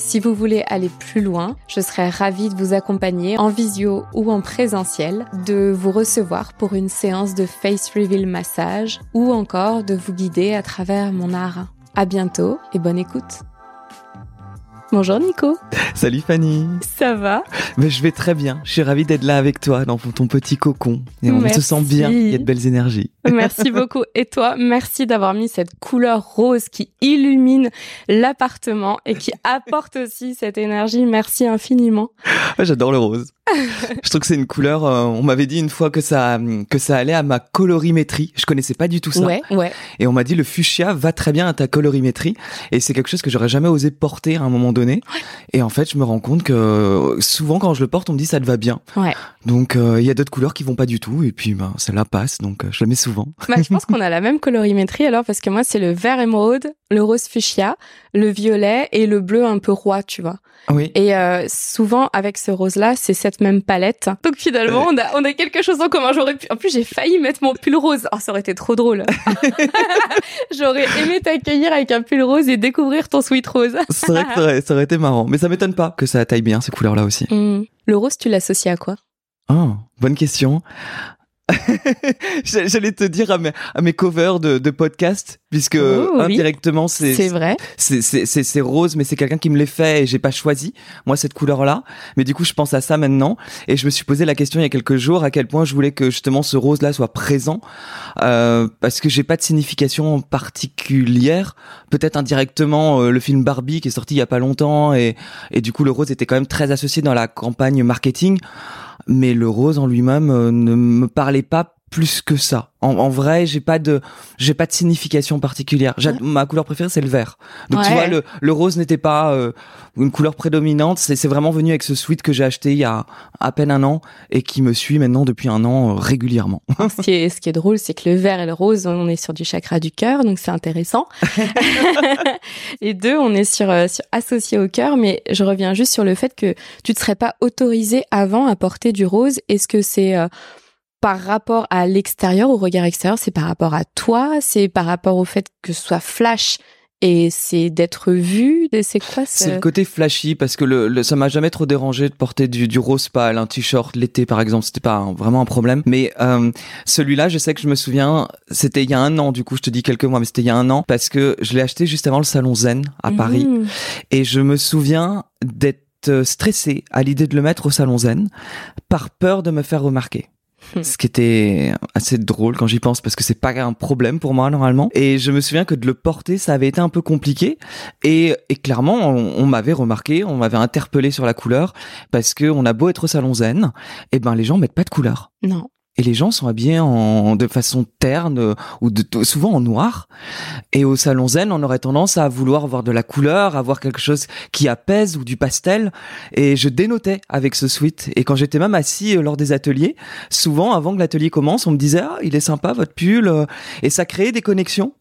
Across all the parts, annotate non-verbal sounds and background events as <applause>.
Si vous voulez aller plus loin, je serais ravie de vous accompagner en visio ou en présentiel, de vous recevoir pour une séance de face reveal massage ou encore de vous guider à travers mon art. À bientôt et bonne écoute. Bonjour Nico. Salut Fanny. Ça va? Mais je vais très bien. Je suis ravie d'être là avec toi dans ton petit cocon. Et on se sent bien. Il y a de belles énergies. Merci <laughs> beaucoup. Et toi, merci d'avoir mis cette couleur rose qui illumine l'appartement et qui apporte aussi cette énergie. Merci infiniment. J'adore le rose. <laughs> je trouve que c'est une couleur. Euh, on m'avait dit une fois que ça que ça allait à ma colorimétrie. Je connaissais pas du tout ça. Ouais, ouais. Et on m'a dit le fuchsia va très bien à ta colorimétrie. Et c'est quelque chose que j'aurais jamais osé porter à un moment donné. Et en fait, je me rends compte que souvent quand je le porte, on me dit ça te va bien. Ouais. Donc euh, il y a d'autres couleurs qui vont pas du tout. Et puis ben celle-là passe. Donc euh, je la mets souvent. Bah, je pense <laughs> qu'on a la même colorimétrie alors parce que moi c'est le vert émeraude, le rose fuchsia, le violet et le bleu un peu roi, tu vois. Oui. Et souvent avec ce rose là, c'est cette même palette. Donc finalement, on a, on a quelque chose en commun. J'aurais pu, en plus, j'ai failli mettre mon pull rose. Oh, ça aurait été trop drôle. <laughs> <laughs> J'aurais aimé t'accueillir avec un pull rose et découvrir ton sweet rose. C'est vrai que ça aurait, ça aurait, été marrant. Mais ça m'étonne pas que ça taille bien ces couleurs-là aussi. Hmm. Le rose, tu l'associes à quoi? Oh, bonne question. <laughs> J'allais te dire à mes, à mes covers de, de podcast, puisque oh, indirectement c'est c'est vrai, c'est rose, mais c'est quelqu'un qui me les fait et j'ai pas choisi moi cette couleur-là. Mais du coup, je pense à ça maintenant. Et je me suis posé la question il y a quelques jours à quel point je voulais que justement ce rose-là soit présent. Euh, parce que j'ai pas de signification particulière. Peut-être indirectement euh, le film Barbie qui est sorti il y a pas longtemps et et du coup le rose était quand même très associé dans la campagne marketing mais le rose en lui-même euh, ne me parlait pas plus que ça. En, en vrai, j'ai pas de, j'ai pas de signification particulière. Ma couleur préférée, c'est le vert. Donc tu vois, le, le rose n'était pas euh, une couleur prédominante. C'est vraiment venu avec ce sweat que j'ai acheté il y a à peine un an et qui me suit maintenant depuis un an euh, régulièrement. ce qui est, ce qui est drôle, c'est que le vert et le rose, on est sur du chakra du cœur, donc c'est intéressant. <laughs> Les deux, on est sur, euh, sur associé au cœur, mais je reviens juste sur le fait que tu te serais pas autorisé avant à porter du rose. Est-ce que c'est par rapport à l'extérieur, au regard extérieur, c'est par rapport à toi, c'est par rapport au fait que ce soit flash et c'est d'être vu, c'est quoi C'est le côté flashy parce que le, ça m'a jamais trop dérangé de porter du, du rose pâle, un t-shirt l'été par exemple, c'était pas vraiment un problème. Mais euh, celui-là, je sais que je me souviens, c'était il y a un an du coup, je te dis quelques mois, mais c'était il y a un an parce que je l'ai acheté juste avant le salon Zen à Paris Mmh. et je me souviens d'être stressé à l'idée de le mettre au salon Zen par peur de me faire remarquer. Ce qui était assez drôle quand j'y pense parce que c'est pas un problème pour moi normalement. Et je me souviens que de le porter, ça avait été un peu compliqué. Et, et clairement, on, on m'avait remarqué, on m'avait interpellé sur la couleur parce que on a beau être au salon zen, et ben les gens mettent pas de couleur. Non. Et les gens sont habillés en, de façon terne euh, ou de, souvent en noir. Et au salon zen, on aurait tendance à vouloir avoir de la couleur, avoir quelque chose qui apaise ou du pastel. Et je dénotais avec ce sweat. Et quand j'étais même assis euh, lors des ateliers, souvent avant que l'atelier commence, on me disait ah il est sympa votre pull. euh. Et ça créait des connexions.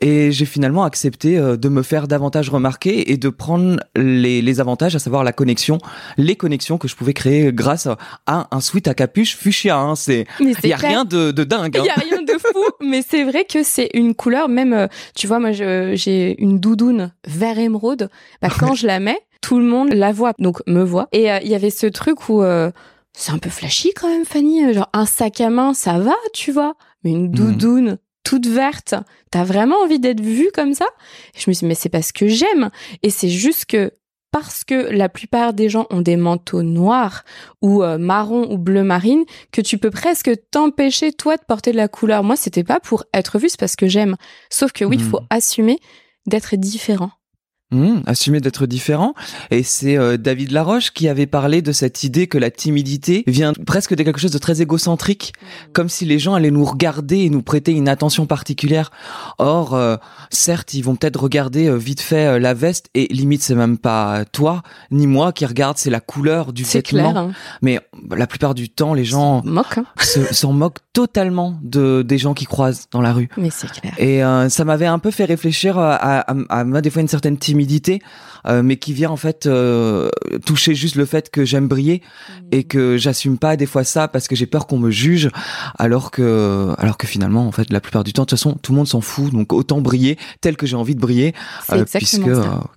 Et j'ai finalement accepté euh, de me faire davantage remarquer et de prendre les, les avantages, à savoir la connexion, les connexions que je pouvais créer grâce à un sweat à capuche fuchsia. Hein. C'est il y a rien de, de dingue. Il hein. y a rien de fou, <laughs> mais c'est vrai que c'est une couleur même euh, tu vois moi j'ai une doudoune vert émeraude, bah quand je la mets, tout le monde la voit donc me voit et euh, il y avait ce truc où euh, c'est un peu flashy quand même Fanny, genre un sac à main ça va, tu vois, mais une doudoune toute verte, t'as vraiment envie d'être vue comme ça? Et Je me suis dit mais c'est parce que j'aime et c'est juste que parce que la plupart des gens ont des manteaux noirs ou euh, marron ou bleu marine que tu peux presque t'empêcher toi de porter de la couleur. Moi, c'était pas pour être vu, c'est parce que j'aime. Sauf que oui, il faut Mhm. assumer d'être différent. Mmh, assumer d'être différent. Et c'est euh, David Laroche qui avait parlé de cette idée que la timidité vient presque de quelque chose de très égocentrique, mmh. comme si les gens allaient nous regarder et nous prêter une attention particulière. Or, euh, certes, ils vont peut-être regarder euh, vite fait la veste et limite c'est même pas toi ni moi qui regarde, c'est la couleur du vêtement. Clair, hein. Mais la plupart du temps, les gens moquent, hein. s'en moquent totalement de des gens qui croisent dans la rue. Mais c'est clair. Et ça m'avait un peu fait réfléchir à, à, à, à, des fois une certaine timidité euh, mais qui vient en fait euh, toucher juste le fait que j'aime briller et mmh. que j'assume pas des fois ça parce que j'ai peur qu'on me juge, alors que alors que finalement en fait la plupart du temps de toute façon tout le monde s'en fout, donc autant briller tel que j'ai envie de briller, euh, puisque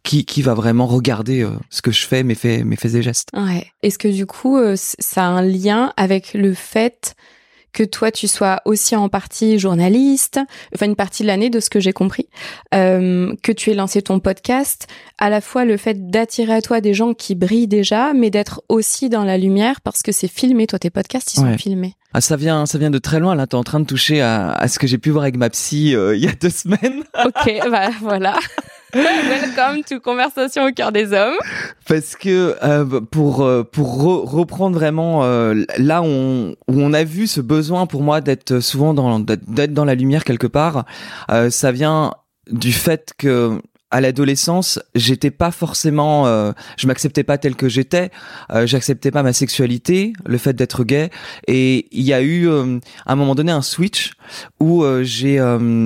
qui qui va vraiment regarder ce que je fais, mes faits, mes faits et gestes. Ouais. Est-ce que du coup ça a un lien avec le fait que toi tu sois aussi en partie journaliste, enfin une partie de l'année de ce que j'ai compris, euh, que tu aies lancé ton podcast, à la fois le fait d'attirer à toi des gens qui brillent déjà, mais d'être aussi dans la lumière parce que c'est filmé, toi tes podcasts ils sont filmés. Ah, ça vient, ça vient de très loin. Là, t'es en train de toucher à, à ce que j'ai pu voir avec ma psy euh, il y a deux semaines. ok, <laughs> bah voilà. Welcome to Conversation au cœur des hommes. Parce que euh, pour euh, pour reprendre vraiment euh, là où on, où on a vu ce besoin pour moi d'être souvent dans d'être dans la lumière quelque part, euh, ça vient du fait que à l'adolescence, j'étais pas forcément, euh, je m'acceptais pas tel que j'étais, euh, j'acceptais pas ma sexualité, le fait d'être gay, et il y a eu à un moment donné un switch où j'ai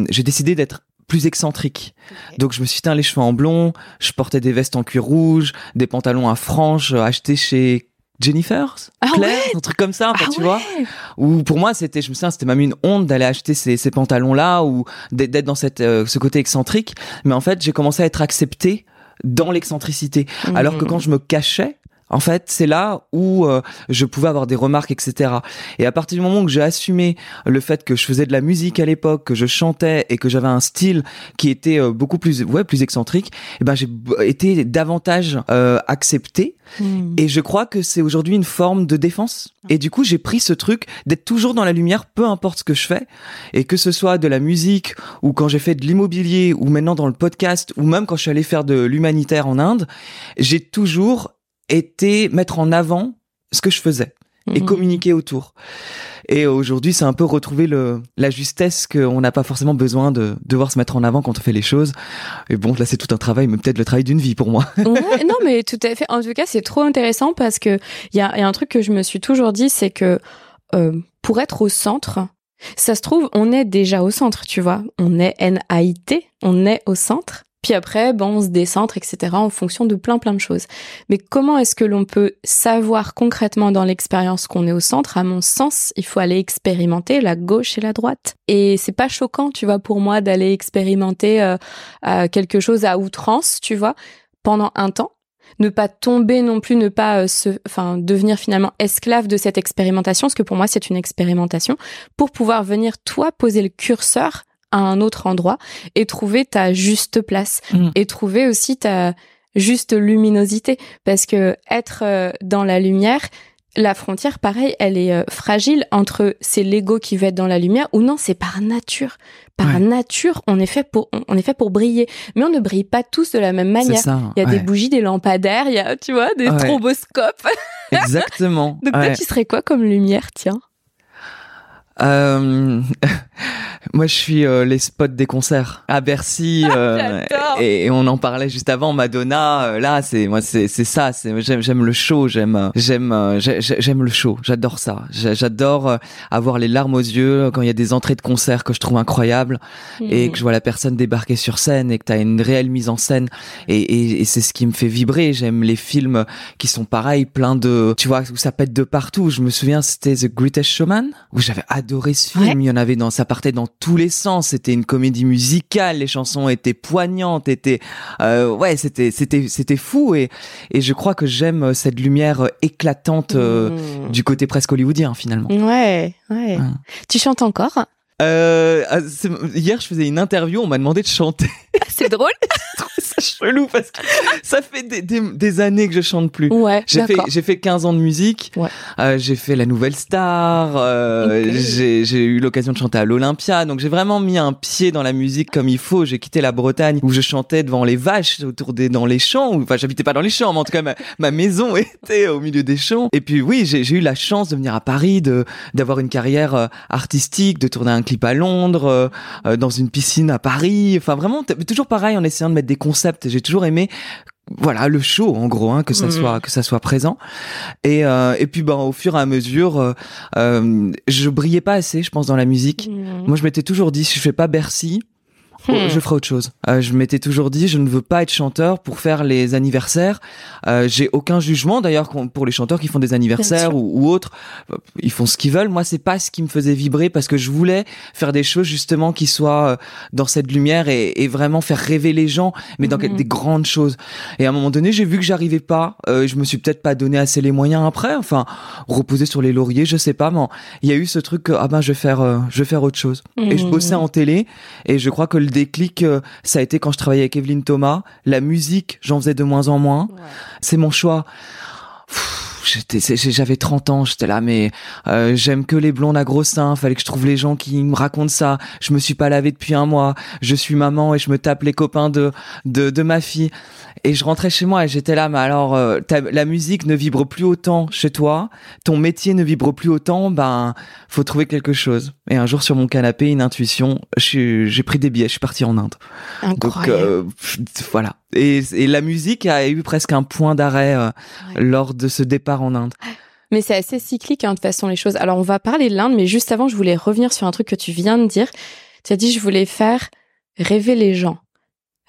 j'ai décidé d'être plus excentrique. Donc je me suis teint les cheveux en blond, je portais des vestes en cuir rouge, des pantalons à franges euh, achetés chez Jennifer's, ah Claire, un truc comme ça, ah tu vois. Ou pour moi, c'était, je me souviens, c'était même une honte d'aller acheter ces, ces pantalons-là ou d'être dans cette, euh, ce côté excentrique. Mais en fait, j'ai commencé à être accepté dans l'excentricité. Alors que quand je me cachais, en fait, c'est là où euh, je pouvais avoir des remarques, etc. Et à partir du moment où j'ai assumé le fait que je faisais de la musique à l'époque, que je chantais et que j'avais un style qui était euh, beaucoup plus, ouais, plus excentrique, eh ben j'ai été davantage euh, accepté. Hmm. Et je crois que c'est aujourd'hui une forme de défense. Et du coup, j'ai pris ce truc d'être toujours dans la lumière, peu importe ce que je fais, et que ce soit de la musique ou quand j'ai fait de l'immobilier ou maintenant dans le podcast ou même quand je suis allé faire de l'humanitaire en Inde, j'ai toujours était mettre en avant ce que je faisais et mhm. communiquer autour. Et aujourd'hui, c'est un peu retrouver le, la justesse qu'on n'a pas forcément besoin de devoir se mettre en avant quand on fait les choses. Et bon, là, c'est tout un travail, mais peut-être le travail d'une vie pour moi. ouais, non, mais tout à fait. En tout cas, c'est trop intéressant parce que il y a, y a, un truc que je me suis toujours dit, c'est que euh, pour être au centre, ça se trouve, on est déjà au centre, tu vois. On est NAIT, on est au centre. Puis après, bon, on se décentre, etc., en fonction de plein plein de choses. Mais comment est-ce que l'on peut savoir concrètement dans l'expérience qu'on est au centre? À mon sens, il faut aller expérimenter la gauche et la droite. Et c'est pas choquant, tu vois, pour moi, d'aller expérimenter euh, euh, quelque chose à outrance, tu vois, pendant un temps. Ne pas tomber non plus, ne pas euh, se, enfin, devenir finalement esclave de cette expérimentation, parce que pour moi, c'est une expérimentation, pour pouvoir venir, toi, poser le curseur à un autre endroit et trouver ta juste place mm. et trouver aussi ta juste luminosité parce que être euh, dans la lumière la frontière, pareil, elle est euh, fragile entre c'est l'ego qui veut être dans la lumière ou non, c'est par nature. Par nature, on est fait pour, on est fait pour briller, mais on ne brille pas tous de la même manière. il y a des bougies, des lampadaires, il y a, tu vois, des stroboscopes. <laughs> Exactement. Donc toi, tu serais quoi comme lumière, tiens? Euh, <laughs> moi, je suis euh, les spots des concerts à Bercy euh, et, on en parlait juste avant. Madonna, euh, là, c'est moi, c'est c'est ça. C'est j'aime j'aime le show, j'aime j'aime j'aime le show. J'adore ça. J'adore avoir les larmes aux yeux quand il y a des entrées de concerts que je trouve incroyables et mm. que je vois la personne débarquer sur scène et que tu as une réelle mise en scène et, et, et c'est ce qui me fait vibrer. J'aime les films qui sont pareils, plein de tu vois où ça pète de partout. Je me souviens, c'était The Greatest Showman où j'avais adoré ce film. Il y en avait dans, ça partait dans tous les sens. C'était une comédie musicale. Les chansons étaient poignantes, étaient, euh, ouais, c'était, c'était, c'était fou. Et, et je crois que j'aime cette lumière éclatante euh, mmh. du côté presque hollywoodien finalement. Ouais, ouais. Tu chantes encore? Euh, ah, hier, je faisais une interview, on m'a demandé de chanter. <laughs> c'est drôle. <laughs> c'est chelou parce que ça fait des, des, des, années que je chante plus. Ouais, j'ai fait j'ai fait 15 ans de musique. Ouais. Euh, j'ai fait la Nouvelle Star. Euh, okay. J'ai eu l'occasion de chanter à l'Olympia. Donc j'ai vraiment mis un pied dans la musique comme il faut. J'ai quitté la Bretagne où je chantais devant les vaches autour des dans les champs. Enfin, j'habitais pas dans les champs, mais en tout cas ma, ma maison <laughs> était au milieu des champs. Et puis oui, j'ai eu la chance de venir à Paris, de d'avoir une carrière euh, artistique, de tourner un clip à Londres, euh, euh, dans une piscine à Paris. Enfin vraiment toujours pareil en essayant de mettre des concepts. J'ai toujours aimé voilà le show en gros hein, que ça Mhm. soit que ça soit présent et euh, et puis ben au fur et à mesure euh, euh, je brillais pas assez je pense dans la musique Mhm. moi je m'étais toujours dit si je fais pas Bercy Hmm. je ferai autre chose. Euh, je m'étais toujours dit, je ne veux pas être chanteur pour faire les anniversaires. Euh, J'ai aucun jugement d'ailleurs pour les chanteurs qui font des anniversaires ou, ou autres. Euh, Ils font ce qu'ils veulent. Moi, c'est pas ce qui me faisait vibrer parce que je voulais faire des choses justement qui soient euh, dans cette lumière et, et vraiment faire rêver les gens, mais dans Mhm. des grandes choses. Et à un moment donné, j'ai vu que j'arrivais pas. Euh, je me suis peut-être pas donné assez les moyens après. Enfin, reposer sur les lauriers, je sais pas. Mais il y a eu ce truc que ah ben je vais faire, euh, je vais faire autre chose. Et je Mhm. bossais en télé et je crois que le déclic euh, ça a été quand je travaillais avec Evelyne Thomas. La musique j'en faisais de moins en moins. Ouais. c'est mon choix. J'avais 30 ans j'étais là mais euh, j'aime que les blondes à gros seins. Fallait que je trouve les gens qui me racontent ça. Je me suis pas lavé depuis un mois. Je suis maman et je me tape les copains de de, de ma fille et je rentrais chez moi et j'étais là mais alors euh, la musique ne vibre plus autant chez toi ton métier ne vibre plus autant ben faut trouver quelque chose et un jour sur mon canapé une intuition j'ai pris des billets je suis parti en Inde donc Incroyable. euh, pff, voilà et, et la musique a eu presque un point d'arrêt euh, Ouais. lors de ce départ en Inde Mais c'est assez cyclique, hein, de toute façon, les choses. Alors, on va parler de l'Inde, mais juste avant, je voulais revenir sur un truc que tu viens de dire. Tu as dit, je voulais faire rêver les gens.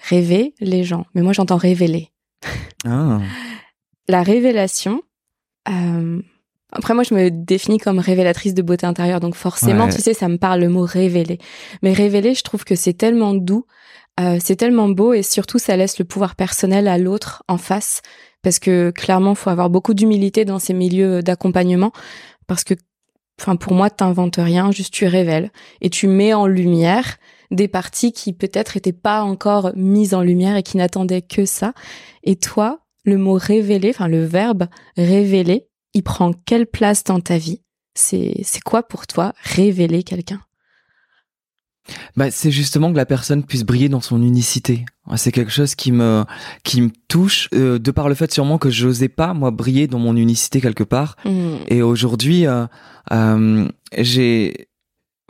Rêver les gens. Mais moi, j'entends révéler. ah. La révélation, euh, après, moi, je me définis comme révélatrice de beauté intérieure. Donc, forcément, Ouais. tu sais, ça me parle le mot révéler. Mais révéler, je trouve que c'est tellement doux, euh, c'est tellement beau et surtout, ça laisse le pouvoir personnel à l'autre en face. Parce que clairement, faut avoir beaucoup d'humilité dans ces milieux d'accompagnement. Parce que, enfin, pour moi, t'inventes rien, juste tu révèles. Et tu mets en lumière des parties qui peut-être étaient pas encore mises en lumière et qui n'attendaient que ça. Et toi, le mot révéler, enfin, le verbe révéler, il prend quelle place dans ta vie? C'est, c'est quoi pour toi révéler quelqu'un? Bah, c'est justement que la personne puisse briller dans son unicité. C'est quelque chose qui me qui me touche euh, de par le fait sûrement que j'osais pas moi briller dans mon unicité quelque part. Hmm. Et aujourd'hui, euh, euh, j'ai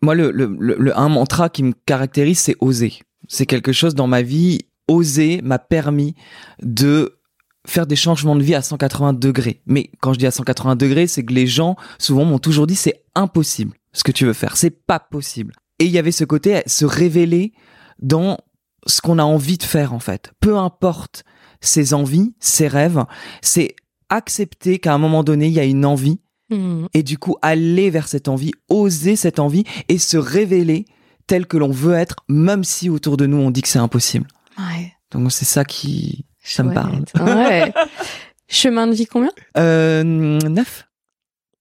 moi le, le, le, un mantra qui me caractérise, c'est oser. C'est quelque chose dans ma vie. Oser m'a permis de faire des changements de vie à 180 degrés. Mais quand je dis à 180 degrés, c'est que les gens souvent m'ont toujours dit c'est impossible ce que tu veux faire, c'est pas possible. Et il y avait ce côté se révéler dans ce qu'on a envie de faire en fait. Peu importe ses envies, ses rêves, c'est accepter qu'à un moment donné, il y a une envie Hmm. et du coup aller vers cette envie, oser cette envie et se révéler tel que l'on veut être, même si autour de nous on dit que c'est impossible. Ouais. Donc c'est ça qui ça me parle. Ouais. <laughs> Chemin de vie combien? Euh, neuf.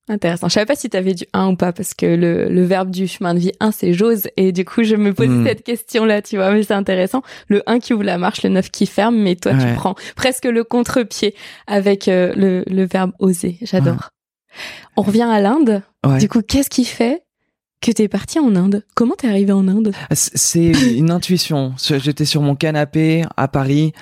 Intéressant. Je savais pas si tu avais du 1 ou pas, parce que le, le verbe du chemin de vie 1, c'est j'ose. Et du coup, je me posais Hmm. cette question-là, tu vois, mais c'est intéressant. Le 1 qui ouvre la marche, le 9 qui ferme, mais toi, tu prends presque le contre-pied avec euh, le, le verbe oser. J'adore. On revient à l'Inde. Ouais. Du coup, qu'est-ce qui fait que t'es parti en Inde? Comment t'es arrivé en Inde? C- C'est une intuition. J'étais sur mon canapé à Paris.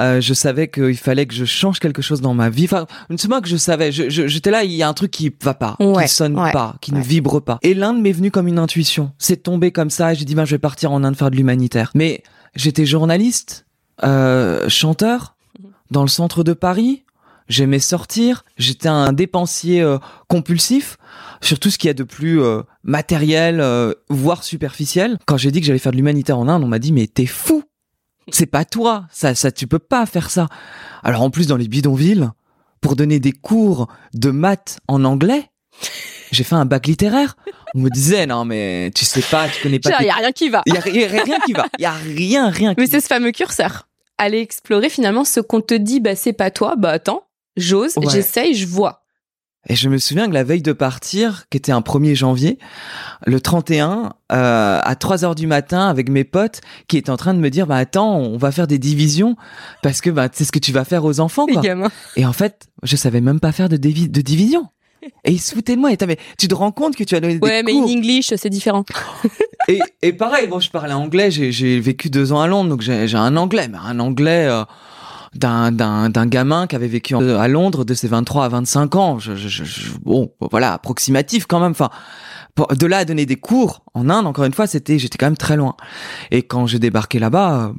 Euh, je savais qu'il fallait que je change quelque chose dans ma vie. Enfin, c'est pas que je savais. J'étais là, il y a un truc qui va pas, Ouais, qui sonne ouais, pas, qui ouais. ne vibre pas. Et l'Inde m'est venue comme une intuition. C'est tombé comme ça. Et j'ai dit, ben, je vais partir en Inde faire de l'humanitaire. Mais j'étais journaliste, euh, chanteur, Mhm. dans le centre de Paris. J'aimais sortir. J'étais un dépensier euh, compulsif sur tout ce qu'il y a de plus euh, matériel, euh, voire superficiel. Quand j'ai dit que j'allais faire de l'humanitaire en Inde, on m'a dit mais t'es fou, c'est pas toi, ça, ça tu peux pas faire ça. Alors en plus dans les bidonvilles, pour donner des cours de maths en anglais, j'ai fait un bac littéraire. On me disait non mais tu sais pas, tu connais pas. Il y a rien qui va. Il y a, ri- rien qui va, il y a rien, rien. Qui Mais c'est ce fameux curseur. Aller explorer finalement ce qu'on te dit, bah c'est pas toi, bah attends, j'ose, Ouais. j'essaye, je vois. Et je me souviens que la veille de partir, qui était un 1er janvier, le 31, euh, à 3 heures du matin, avec mes potes, qui étaient en train de me dire, bah attends, on va faire des divisions, parce que bah, c'est ce que tu vas faire aux enfants. Quoi. Et en fait, je savais même pas faire de, de division. Et ils se foutaient de moi. Et mais tu te rends compte que tu as donné des Ouais, mais en English, c'est différent. <laughs> et, et pareil, bon, je parlais anglais, j'ai vécu deux ans à Londres, donc j'ai un anglais, mais un anglais... Euh, d'un d'un gamin qui avait vécu à Londres de ses 23 à 25 ans. Je, je, je, bon, voilà, approximatif quand même. Enfin, de là à donner des cours en Inde, encore une fois, c'était, j'étais quand même très loin. Et quand j'ai débarqué là-bas,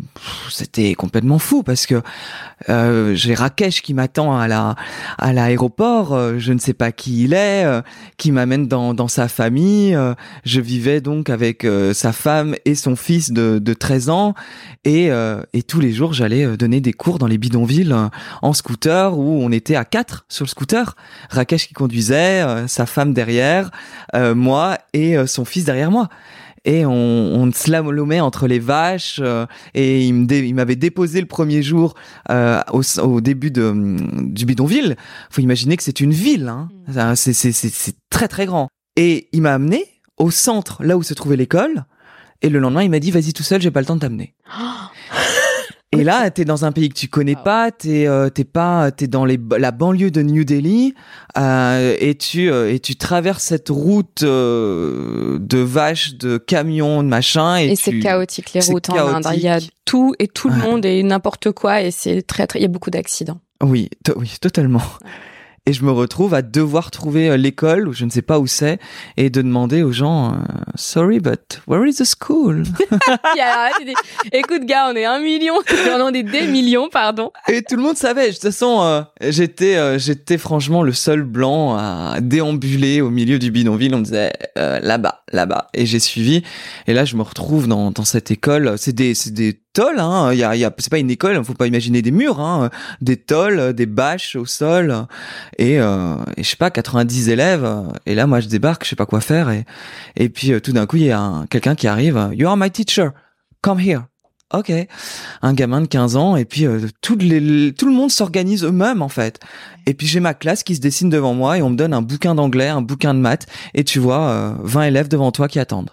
c'était complètement fou parce que euh, j'ai Rakesh qui m'attend à la à l'aéroport. Euh, je ne sais pas qui il est, euh, qui m'amène dans dans sa famille. Euh, je vivais donc avec sa femme et son fils de de 13 ans et et tous les jours j'allais donner des cours dans les bidonvilles en scooter où on était à quatre sur le scooter. Rakesh qui conduisait, sa femme derrière, moi et euh, son fils derrière moi et on, on slalomait entre les vaches euh, et il m'avait déposé le premier jour euh, au, début de, du bidonville. Faut imaginer que c'est une ville, hein. Mm. c'est très très grand. Et il m'a amené au centre, là où se trouvait l'école. Et le lendemain, il m'a dit vas-y tout seul, j'ai pas le temps de t'amener. <gasps> <laughs> Et là, t'es dans un pays que tu connais pas, t'es euh, t'es pas, t'es dans les, la banlieue de New Delhi euh, et tu euh, et tu traverses cette route euh, de vaches, de camions, de machin. Et, et c'est chaotique les routes en Inde. Il y a tout et tout le monde et n'importe quoi et c'est très très. Il y a beaucoup d'accidents. Oui, oui, totalement et je me retrouve à devoir trouver euh, l'école, ou je ne sais pas où c'est, et de demander aux gens, euh, sorry, but where is the school? <laughs> Écoute, gars, on est un million, <laughs> on est des millions, pardon. Et tout le monde savait. De toute façon, euh, j'étais, j'étais franchement le seul blanc à déambuler au milieu du bidonville. On me disait là-bas, là-bas, et j'ai suivi. Et là, je me retrouve dans, dans cette école. C'est des, c'est des tôles, hein. Il y a, y a, c'est pas une école, faut pas imaginer des murs, hein. Des tôles, des bâches au sol, et, euh, et je sais pas, 90 élèves. Et là, moi, je débarque, je sais pas quoi faire, et et puis euh, tout d'un coup, il y a quelqu'un qui arrive. You are my teacher, come here. Ok, un gamin de 15 ans et puis euh, tout, les, tout le monde s'organise eux-mêmes en fait. Et puis j'ai ma classe qui se dessine devant moi et on me donne un bouquin d'anglais, un bouquin de maths et tu vois 20 élèves devant toi qui attendent.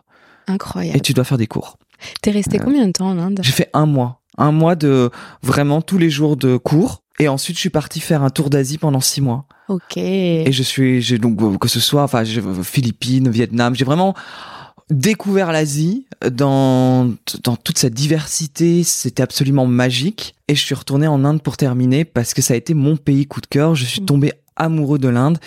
Incroyable. Et tu dois faire des cours. T'es resté combien de temps en Inde? J'ai fait un mois. Un mois de vraiment tous les jours de cours. Et ensuite, je suis parti faire un tour d'Asie pendant six mois. Ok. Et je suis, j'ai donc que ce soit, enfin, Philippines, Vietnam, j'ai vraiment découvert l'Asie dans dans toute sa diversité. C'était absolument magique. Et je suis retourné en Inde pour terminer parce que ça a été mon pays coup de cœur. Je suis mm. tombé amoureux de l'Inde.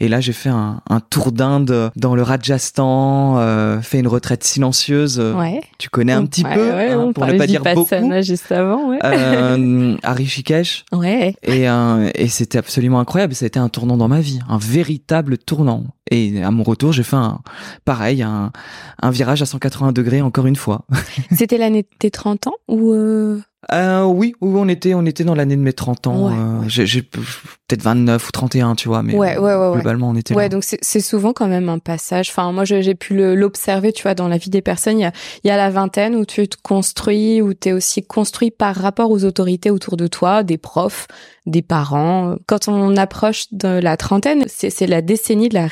Et là, j'ai fait un, un tour d'Inde dans le Rajasthan, euh, fait une retraite silencieuse. Ouais. Tu connais un petit peu, hein, pour ne pas dire beaucoup. juste avant, ouais. euh, à Rishikesh. Ouais. Et, euh, et c'était absolument incroyable. Ça a été un tournant dans ma vie, un véritable tournant. Et à mon retour, j'ai fait un, pareil, un, un virage à 180 degrés encore une fois. <laughs> C'était l'année de tes 30 ans ou euh... Euh, oui, oui, on était, on était dans l'année de mes 30 ans. Euh, j'ai peut-être 29 ou 31, tu vois, mais ouais, globalement, on était Ouais, donc c'est souvent quand même un passage. Enfin, moi, j'ai pu l'observer, tu vois, dans la vie des personnes. Il y a, y a la vingtaine où tu te construis, où tu es aussi construit par rapport aux autorités autour de toi, des profs, des parents. Quand on approche de la trentaine, c'est la décennie de la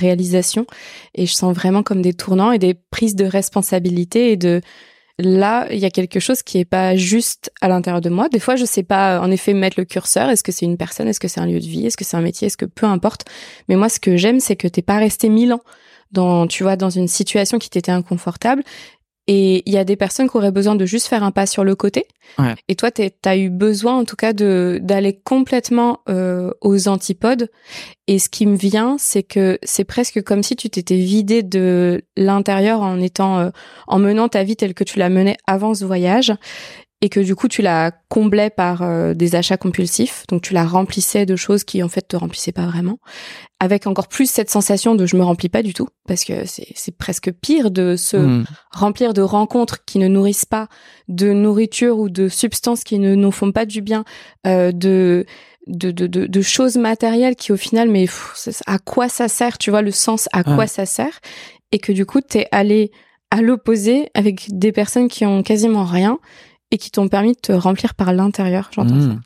Et je sens vraiment comme des tournants et des prises de responsabilité et de là, il y a quelque chose qui est pas juste à l'intérieur de moi. Des fois, je sais pas, en effet, mettre le curseur. Est-ce que c'est une personne? Est-ce que c'est un lieu de vie? Est-ce que c'est un métier? Est-ce que peu importe. Mais moi, ce que j'aime, c'est que t'es pas resté mille ans dans, tu vois, dans une situation qui t'était inconfortable et il y a des personnes qui auraient besoin de juste faire un pas sur le côté. Ouais. Et toi, tu as eu besoin, en tout cas, de d'aller complètement euh, aux antipodes. Et ce qui me vient, c'est que c'est presque comme si tu t'étais vidé de l'intérieur en étant, euh, en menant ta vie telle que tu la menais avant ce voyage et que du coup tu la comblais par euh, des achats compulsifs, donc tu la remplissais de choses qui en fait te remplissaient pas vraiment, avec encore plus cette sensation de je me remplis pas du tout, parce que c'est presque pire de se hmm. remplir de rencontres qui ne nourrissent pas, de nourriture ou de substances qui ne nous font pas du bien, euh, de de, de, de, choses matérielles qui au final, mais à quoi ça sert, tu vois, le sens, à quoi ça sert, et que du coup, t'es allé à l'opposé avec des personnes qui ont quasiment rien et qui t'ont permis de te remplir par l'intérieur, j'entends ça. Mmh.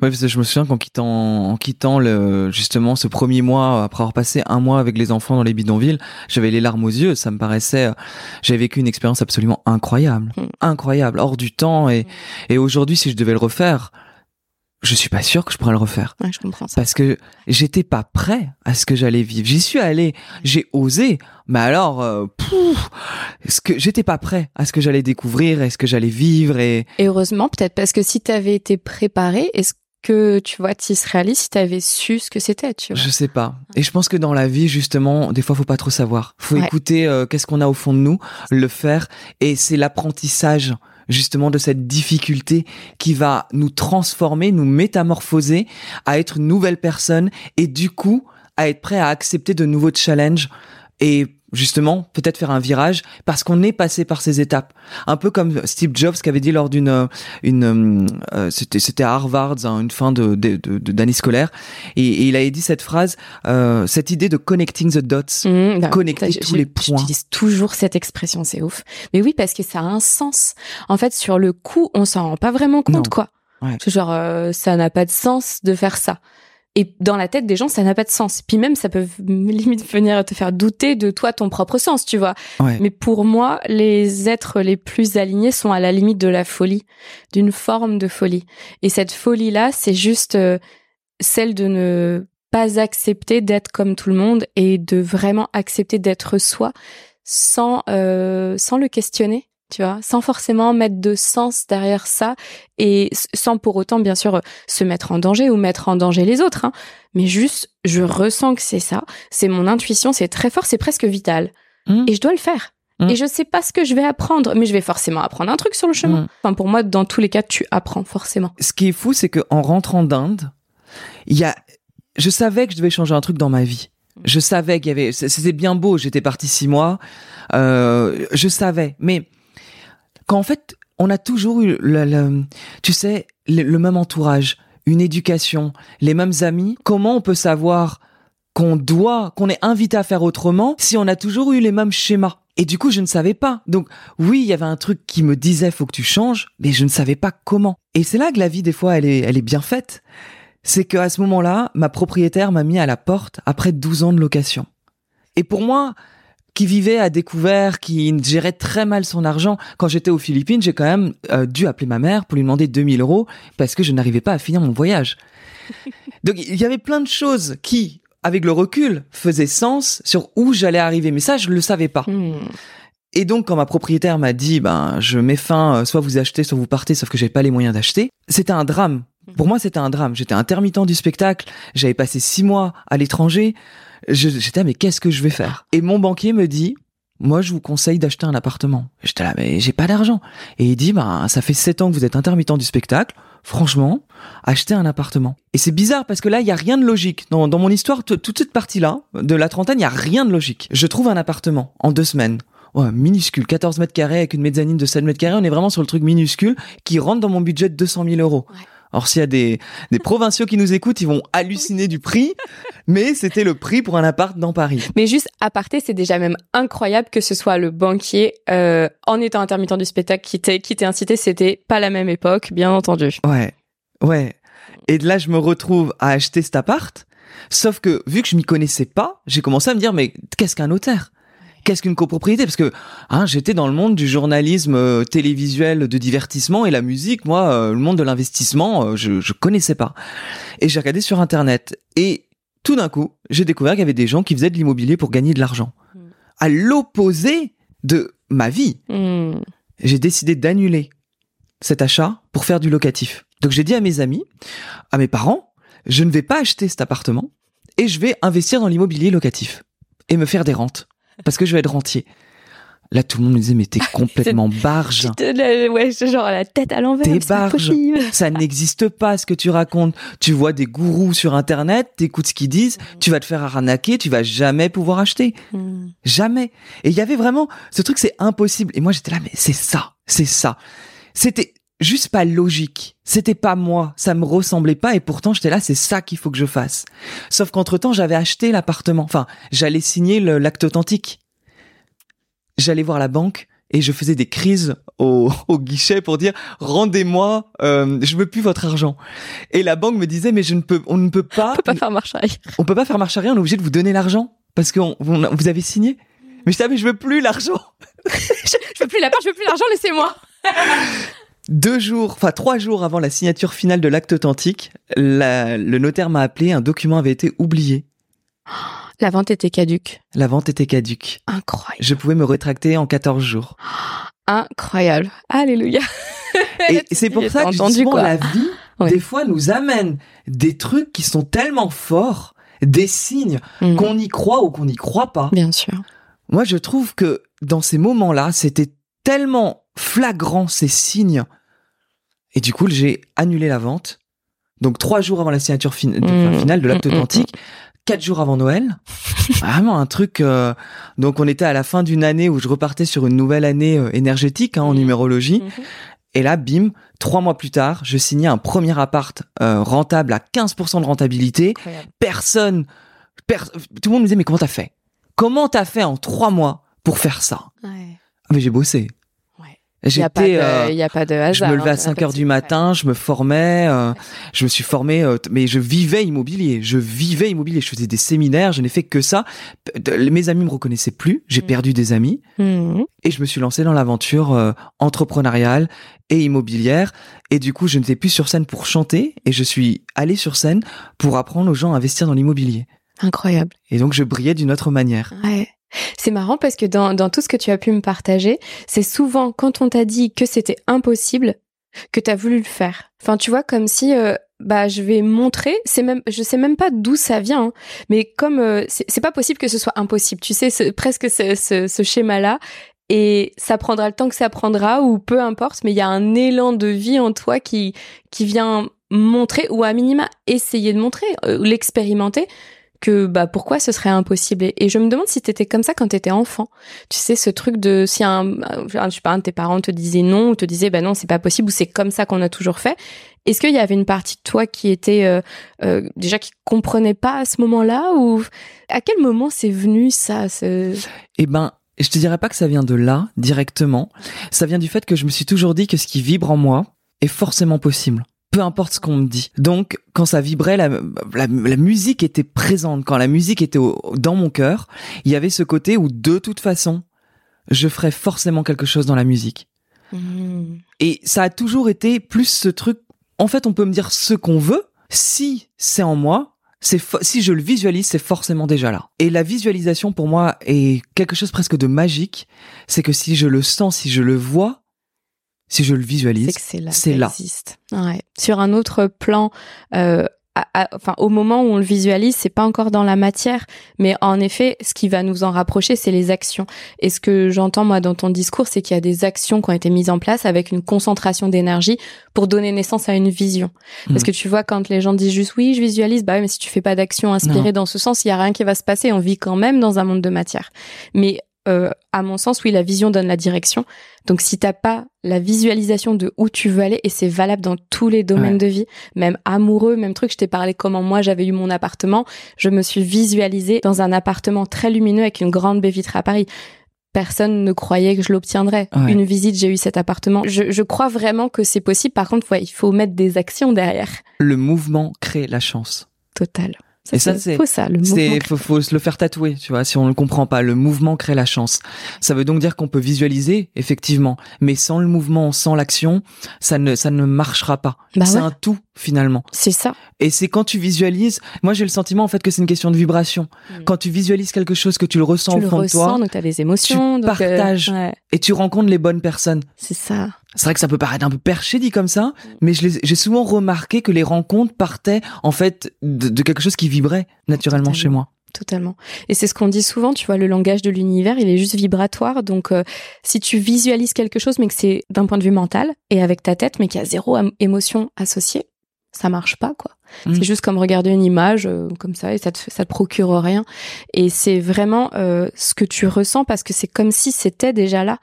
Ouais, parce que je me souviens qu'en quittant, en quittant le, justement ce premier mois, après avoir passé un mois avec les enfants dans les bidonvilles, j'avais les larmes aux yeux. Ça me paraissait, j'avais vécu une expérience absolument incroyable, Mm. incroyable, hors du temps. Et, et aujourd'hui, si je devais le refaire, je suis pas sûr que je pourrais le refaire. Ouais, je comprends ça. Parce que j'étais pas prêt à ce que j'allais vivre. J'y suis allé, j'ai osé, mais alors, euh, pouf, ce que j'étais pas prêt à ce que j'allais découvrir et ce que j'allais vivre et Et heureusement, peut-être parce que si t'avais été préparé, est-ce que tu vois, tu serais allé si t'avais su ce que c'était, tu vois? Je sais pas. Et je pense que dans la vie, justement, des fois, faut pas trop savoir. Faut Ouais. écouter euh, qu'est-ce qu'on a au fond de nous, le faire, et c'est l'apprentissage justement de cette difficulté qui va nous transformer, nous métamorphoser à être une nouvelle personne et du coup à être prêt à accepter de nouveaux challenges et justement peut-être faire un virage parce qu'on est passé par ces étapes. Un peu comme Steve Jobs qui avait dit lors d'une euh, une euh, c'était c'était à Harvard hein, une fin de de- de- de- d'année scolaire et, et il avait dit cette phrase euh, cette idée de connecting the dots. Mmh, bah, Connecter tous les points. J'utilise toujours cette expression, c'est ouf. Mais oui, parce que ça a un sens. En fait, sur le coup, on s'en rend pas vraiment compte, Non. quoi. Ouais. C'est Genre, euh, ça n'a pas de sens de faire ça. Et dans la tête des gens, ça n'a pas de sens. Puis même, ça peut <laughs> limite venir te faire douter de toi, ton propre sens, tu vois. Ouais. Mais pour moi, les êtres les plus alignés sont à la limite de la folie, d'une forme de folie. Et cette folie-là, c'est juste euh, celle de ne pas accepter d'être comme tout le monde et de vraiment accepter d'être soi sans euh, sans le questionner, tu vois, sans forcément mettre de sens derrière ça et sans pour autant bien sûr se mettre en danger ou mettre en danger les autres, hein. mais juste je ressens que c'est ça, c'est mon intuition, c'est très fort, c'est presque vital Mmh. et je dois le faire. Mm. Et je sais pas ce que je vais apprendre, mais je vais forcément apprendre un truc sur le chemin. Mm. Enfin, pour moi, dans tous les cas, tu apprends forcément. Ce qui est fou, c'est que en rentrant d'Inde, il y a, je savais que je devais changer un truc dans ma vie. Je savais qu'il y avait, c'était bien beau. J'étais parti six mois. Euh, je savais, mais quand en fait, on a toujours eu, le, tu sais, le, le même entourage, une éducation, les mêmes amis. Comment on peut savoir qu'on doit, qu'on est invité à faire autrement si on a toujours eu les mêmes schémas? Et du coup, je ne savais pas. Donc, oui, il y avait un truc qui me disait faut que tu changes, mais je ne savais pas comment. Et c'est là que la vie, des fois, elle est, elle est bien faite. C'est qu'à ce moment-là, ma propriétaire m'a mis à la porte après 12 ans de location. Et pour moi, qui vivait à découvert, qui gérait très mal son argent, quand j'étais aux Philippines, j'ai quand même euh, dû appeler ma mère pour lui demander 2000 euros parce que je n'arrivais pas à finir mon voyage. <laughs> Donc il y avait plein de choses qui, avec le recul, faisaient sens sur où j'allais arriver. Mais ça, je le savais pas. Hmm. Et donc, quand ma propriétaire m'a dit, ben, je mets fin, euh, soit vous achetez, soit vous partez, sauf que j'avais pas les moyens d'acheter, c'était un drame. Pour moi, c'était un drame. J'étais intermittent du spectacle. J'avais passé six mois à l'étranger. J'étais, mais qu'est-ce que je vais faire? Et mon banquier me dit, moi, je vous conseille d'acheter un appartement. J'étais là, mais j'ai pas d'argent. Et il dit, ben, ça fait sept ans que vous êtes intermittent du spectacle. Franchement, achetez un appartement. Et c'est bizarre parce que là, il y a rien de logique. Dans, mon histoire, toute cette partie-là, de la trentaine, il y a rien de logique. Je trouve un appartement en deux semaines. Ouais, minuscule, 14 mètres carrés avec une mezzanine de 7 mètres carrés. On est vraiment sur le truc minuscule qui rentre dans mon budget de 200 000 euros. Ouais. Alors s'il y a des, des provinciaux qui nous écoutent, ils vont halluciner du prix, mais c'était le prix pour un appart dans Paris. Mais juste à parté, c'est déjà même incroyable que ce soit le banquier euh, en étant intermittent du spectacle qui t'ait qui t'ait incité. C'était pas la même époque, bien entendu. Ouais, ouais. Et de là, je me retrouve à acheter cet appart. Sauf que, vu que je m'y connaissais pas, j'ai commencé à me dire, mais qu'est-ce qu'un notaire? Qu'est-ce qu'une copropriété? Parce que hein, j'étais dans le monde du journalisme euh, télévisuel de divertissement et la musique, moi, euh, le monde de l'investissement, euh, je, je connaissais pas. Et j'ai regardé sur Internet. Et tout d'un coup, j'ai découvert qu'il y avait des gens qui faisaient de l'immobilier pour gagner de l'argent. Mm. À l'opposé de ma vie Hmm. j'ai décidé d'annuler cet achat pour faire du locatif. Donc j'ai dit à mes amis, à mes parents, je ne vais pas acheter cet appartement et je vais investir dans l'immobilier locatif et me faire des rentes parce que je vais être rentier. Là, tout le monde me disait, mais t'es <laughs> complètement barge. Ouais, c'est genre la tête à l'envers. T'es barge. <laughs> Ça n'existe pas ce que tu racontes. Tu vois des gourous sur Internet, t'écoutes ce qu'ils disent, tu vas te faire arnaquer, tu vas jamais pouvoir acheter. Hmm. Jamais. Et il y avait vraiment ce truc, c'est impossible. Et moi, j'étais là, mais c'est ça, c'est ça. C'était juste pas logique. C'était pas moi. Ça me ressemblait pas. Et pourtant, j'étais là, c'est ça qu'il faut que je fasse. Sauf qu'entre temps, j'avais acheté l'appartement. Enfin, j'allais signer l'acte authentique. J'allais voir la banque et je faisais des crises au, <laughs> au guichet pour dire rendez-moi, euh, je veux plus votre argent. Et la banque me disait mais je ne peux, on ne peut pas, On peut pas faire marche arrière. on peut pas faire marche arrière, on est obligé de vous donner l'argent parce que on- on- vous avez signé. Mais je savais je veux plus l'argent. <laughs> je, je veux plus la part, je veux plus l'argent, laissez-moi. <laughs> Deux jours, enfin trois jours avant la signature finale de l'acte authentique, la- le notaire m'a appelé, un document avait été oublié. La vente était caduque. La vente était caduque. Incroyable. Je pouvais me rétracter en 14 jours. Incroyable. Alléluia. <laughs> Et c'est pour ça que entendu, quoi. la vie, des fois, nous amène des trucs qui sont tellement forts, des signes, Mm. qu'on y croit ou qu'on n'y croit pas. Bien sûr. Moi, je trouve que dans ces moments-là, c'était tellement flagrant ces signes. Et du coup, j'ai annulé la vente. Donc, trois jours avant la signature fin- Mm. enfin, finale de l'acte Mm, mm, authentique, quatre jours avant Noël. <laughs> Vraiment un truc. euh, Donc, on était à la fin d'une année où je repartais sur une nouvelle année euh, énergétique hein, en numérologie. Et là, bim, trois mois plus tard, je signais un premier appart euh, rentable à 15% de rentabilité. Incroyable. Personne, per- tout le monde me disait mais comment t'as fait? Comment t'as fait en trois mois pour faire ça? Ouais. Ah, Mais j'ai bossé. Ouais. Il n'y a, pas J'étais, de- euh, hasard. je me levais hein, à 5 heures du ouais. matin, je me formais, euh, je me suis formé, euh, mais je vivais immobilier, je vivais immobilier, je faisais des séminaires, je n'ai fait que ça. Mes amis me reconnaissaient plus, j'ai Mm. perdu des amis Mhm. et je me suis lancé dans l'aventure euh, entrepreneuriale et immobilière. Et du coup, je n'étais plus sur scène pour chanter et je suis allé sur scène pour apprendre aux gens à investir dans l'immobilier. Incroyable. Et donc, je brillais d'une autre manière. Ouais. C'est marrant parce que dans, dans tout ce que tu as pu me partager, c'est souvent quand on t'a dit que c'était impossible que tu as voulu le faire. Enfin, tu vois, comme si euh, bah je vais montrer, c'est même je sais même pas d'où ça vient, hein, mais comme euh, c'est pas possible que ce soit impossible. Tu sais, presque ce, ce, ce schéma-là. Et ça prendra le temps que ça prendra, ou peu importe, mais il y a un élan de vie en toi qui, qui vient montrer, ou à minima essayer de montrer, euh, l'expérimenter, que bah pourquoi ce serait impossible? Et, je me demande si t'étais comme ça quand t'étais enfant tu sais ce truc de si un, un je sais pas un de tes parents te disait non ou te disait bah non c'est pas possible ou c'est comme ça qu'on a toujours fait est-ce qu'il y avait une partie de toi qui était euh, euh, déjà qui comprenait pas à ce moment-là ou à quel moment c'est venu ça ce... Eh ben, je te dirais pas que ça vient de là, directement. Ça vient du fait que je me suis toujours dit que ce qui vibre en moi est forcément possible. Peu importe ce qu'on me dit. Donc, quand ça vibrait, la, la, la musique était présente. Quand la musique était au- dans mon cœur, il y avait ce côté où, de toute façon, je ferais forcément quelque chose dans la musique. Mmh. Et ça a toujours été plus ce truc. En fait, on peut me dire ce qu'on veut. Si c'est en moi, c'est si je le visualise, c'est forcément déjà là. Et la visualisation pour moi est quelque chose presque de magique. C'est que si je le sens, si je le vois, si je le visualise, c'est là c'est là. Ouais. sur un autre plan euh, à- à- enfin au moment où on le visualise c'est pas encore dans la matière mais en effet ce qui va nous en rapprocher c'est les actions et ce que j'entends moi dans ton discours c'est qu'il y a des actions qui ont été mises en place avec une concentration d'énergie pour donner naissance à une vision parce Mhm. que tu vois quand les gens disent juste oui je visualise bah oui, mais si tu fais pas d'action inspirée dans ce sens il y a rien qui va se passer on vit quand même dans un monde de matière mais euh, à mon sens, oui, la vision donne la direction. Donc, si t'as pas la visualisation de où tu veux aller, et c'est valable dans tous les domaines Ouais. de vie, même amoureux, même truc, je t'ai parlé comment moi j'avais eu mon appartement, je me suis visualisée dans un appartement très lumineux avec une grande baie vitrée à Paris. Personne ne croyait que je l'obtiendrais. Ouais. Une visite, j'ai eu cet appartement. Je, je crois vraiment que c'est possible. Par contre, ouais, il faut mettre des actions derrière. le mouvement crée la chance. Total. Et ça, c'est- faux ça, le mouvement. faut, faut se le faire tatouer, tu vois, si on ne le comprend pas. Le mouvement crée la chance. Ça veut donc dire qu'on peut visualiser, effectivement, mais sans le mouvement, sans l'action, ça ne ça ne marchera pas. Bah c'est ouais. un tout finalement. C'est ça. Et c'est quand tu visualises, moi j'ai le sentiment en fait que c'est une question de vibration. Mm. Quand tu visualises quelque chose, que tu le ressens tu au le fond de ressens, toi, donc t'as des émotions. tu donc, euh, partages. ouais, et tu rencontres les bonnes personnes. c'est ça. C'est vrai que ça peut paraître un peu perché dit comme ça, mais j'ai souvent remarqué que les rencontres partaient en fait de, de quelque chose qui vibrait naturellement Totalement. chez moi. Totalement. Et c'est ce qu'on dit souvent, tu vois, le langage de l'univers, il est juste vibratoire. Donc, euh, si tu visualises quelque chose, mais que c'est d'un point de vue mental et avec ta tête, mais qu'il y a zéro émotion associée, ça marche pas, quoi. Mm. C'est juste comme regarder une image euh, comme ça et ça te, ça te procure rien. Et c'est vraiment euh, ce que tu ressens parce que c'est comme si c'était déjà là.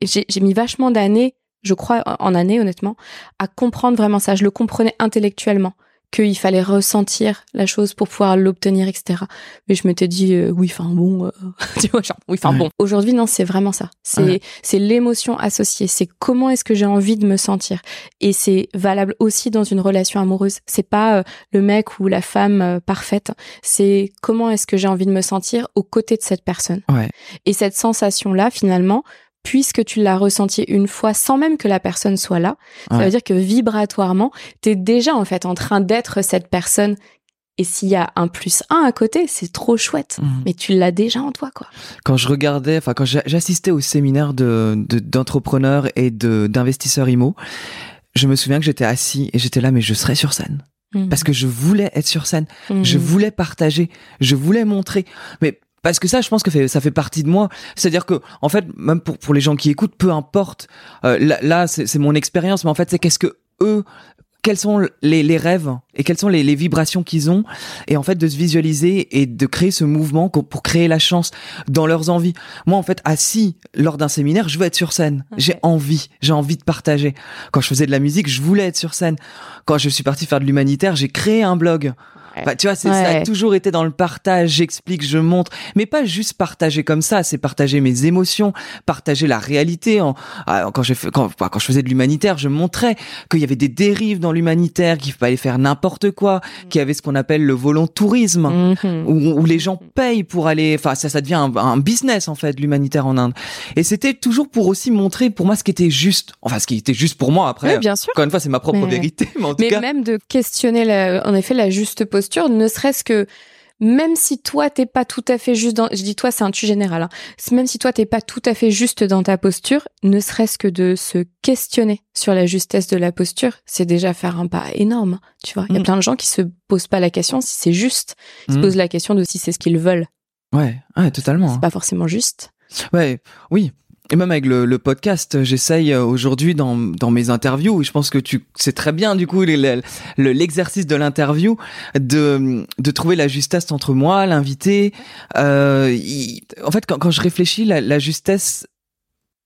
Et j'ai mis vachement d'années, je crois, en années, honnêtement, à comprendre vraiment ça. Je le comprenais intellectuellement qu'il fallait ressentir la chose pour pouvoir l'obtenir, etc. Mais je m'étais dit, euh, oui, enfin bon, euh, <laughs> tu vois, genre, oui, enfin bon. Aujourd'hui, non, c'est vraiment ça. C'est c'est l'émotion associée. C'est comment est-ce que j'ai envie de me sentir. Et c'est valable aussi dans une relation amoureuse. C'est pas euh, le mec ou la femme parfaite. C'est comment est-ce que j'ai envie de me sentir aux côtés de cette personne. Et cette sensation-là, finalement, puisque tu l'as ressenti une fois sans même que la personne soit là, ça veut dire que vibratoirement, tu es déjà en fait en train d'être cette personne. Et s'il y a un plus un à côté, c'est trop chouette. Mhm. Mais tu l'as déjà en toi, quoi. Quand je regardais, enfin, quand j'assistais au séminaire de, d'entrepreneurs et de, d'investisseurs IMO, je me souviens que j'étais assis et j'étais là, mais je serais sur scène. Mhm. Parce que je voulais être sur scène. Je mhm. voulais partager. Je voulais montrer. Mais parce que ça je pense que ça fait partie de moi c'est à dire que en fait même pour pour les gens qui écoutent peu importe euh, là, c'est mon expérience mais en fait c'est qu'est-ce que eux quels sont les, les rêves et quelles sont les, les vibrations qu'ils ont et en fait de se visualiser et de créer ce mouvement pour créer la chance dans leurs envies. Moi en fait assis lors d'un séminaire, je veux être sur scène. J'ai envie, j'ai envie de partager. Quand je faisais de la musique, je voulais être sur scène. Quand je suis parti faire de l'humanitaire, j'ai créé un blog. Bah, tu vois, ça a toujours été dans le partage, j'explique, je montre, mais pas juste partager comme ça, c'est partager mes émotions, partager la réalité. En, ah, quand, j'ai quand, bah, quand je faisais de l'humanitaire, je montrais qu'il y avait des dérives dans l'humanitaire, qu'il fallait faire n'importe quoi, mm. qu'il y avait ce qu'on appelle le volontourisme, mm-hmm. où, où, les gens payent pour aller, enfin ça, ça devient un, un business en fait, l'humanitaire en Inde. Et c'était toujours pour aussi montrer pour moi ce qui était juste, enfin ce qui était juste pour moi après. bien sûr. Encore une fois, c'est ma propre vérité, mais en tout mais même de questionner la, en effet la juste posture ne serait-ce que même si toi t'es pas tout à fait juste dans, je dis toi c'est un tu général, hein. même si toi t'es pas tout à fait juste dans ta posture, ne serait-ce que de se questionner sur la justesse de la posture, c'est déjà faire un pas énorme, tu vois. Il y a mm. plein de gens qui se posent pas la question si c'est juste, ils se mm. posent la question de si c'est ce qu'ils veulent. Ouais, ouais, totalement. C'est hein. pas forcément juste. Ouais, oui, et même avec le, le podcast, j'essaye euh, aujourd'hui dans, dans mes interviews, je pense que tu c'est très bien du coup l'exercice de l'interview de, de trouver la justesse entre moi, l'invité. Euh, en fait, quand, quand je réfléchis, la, la justesse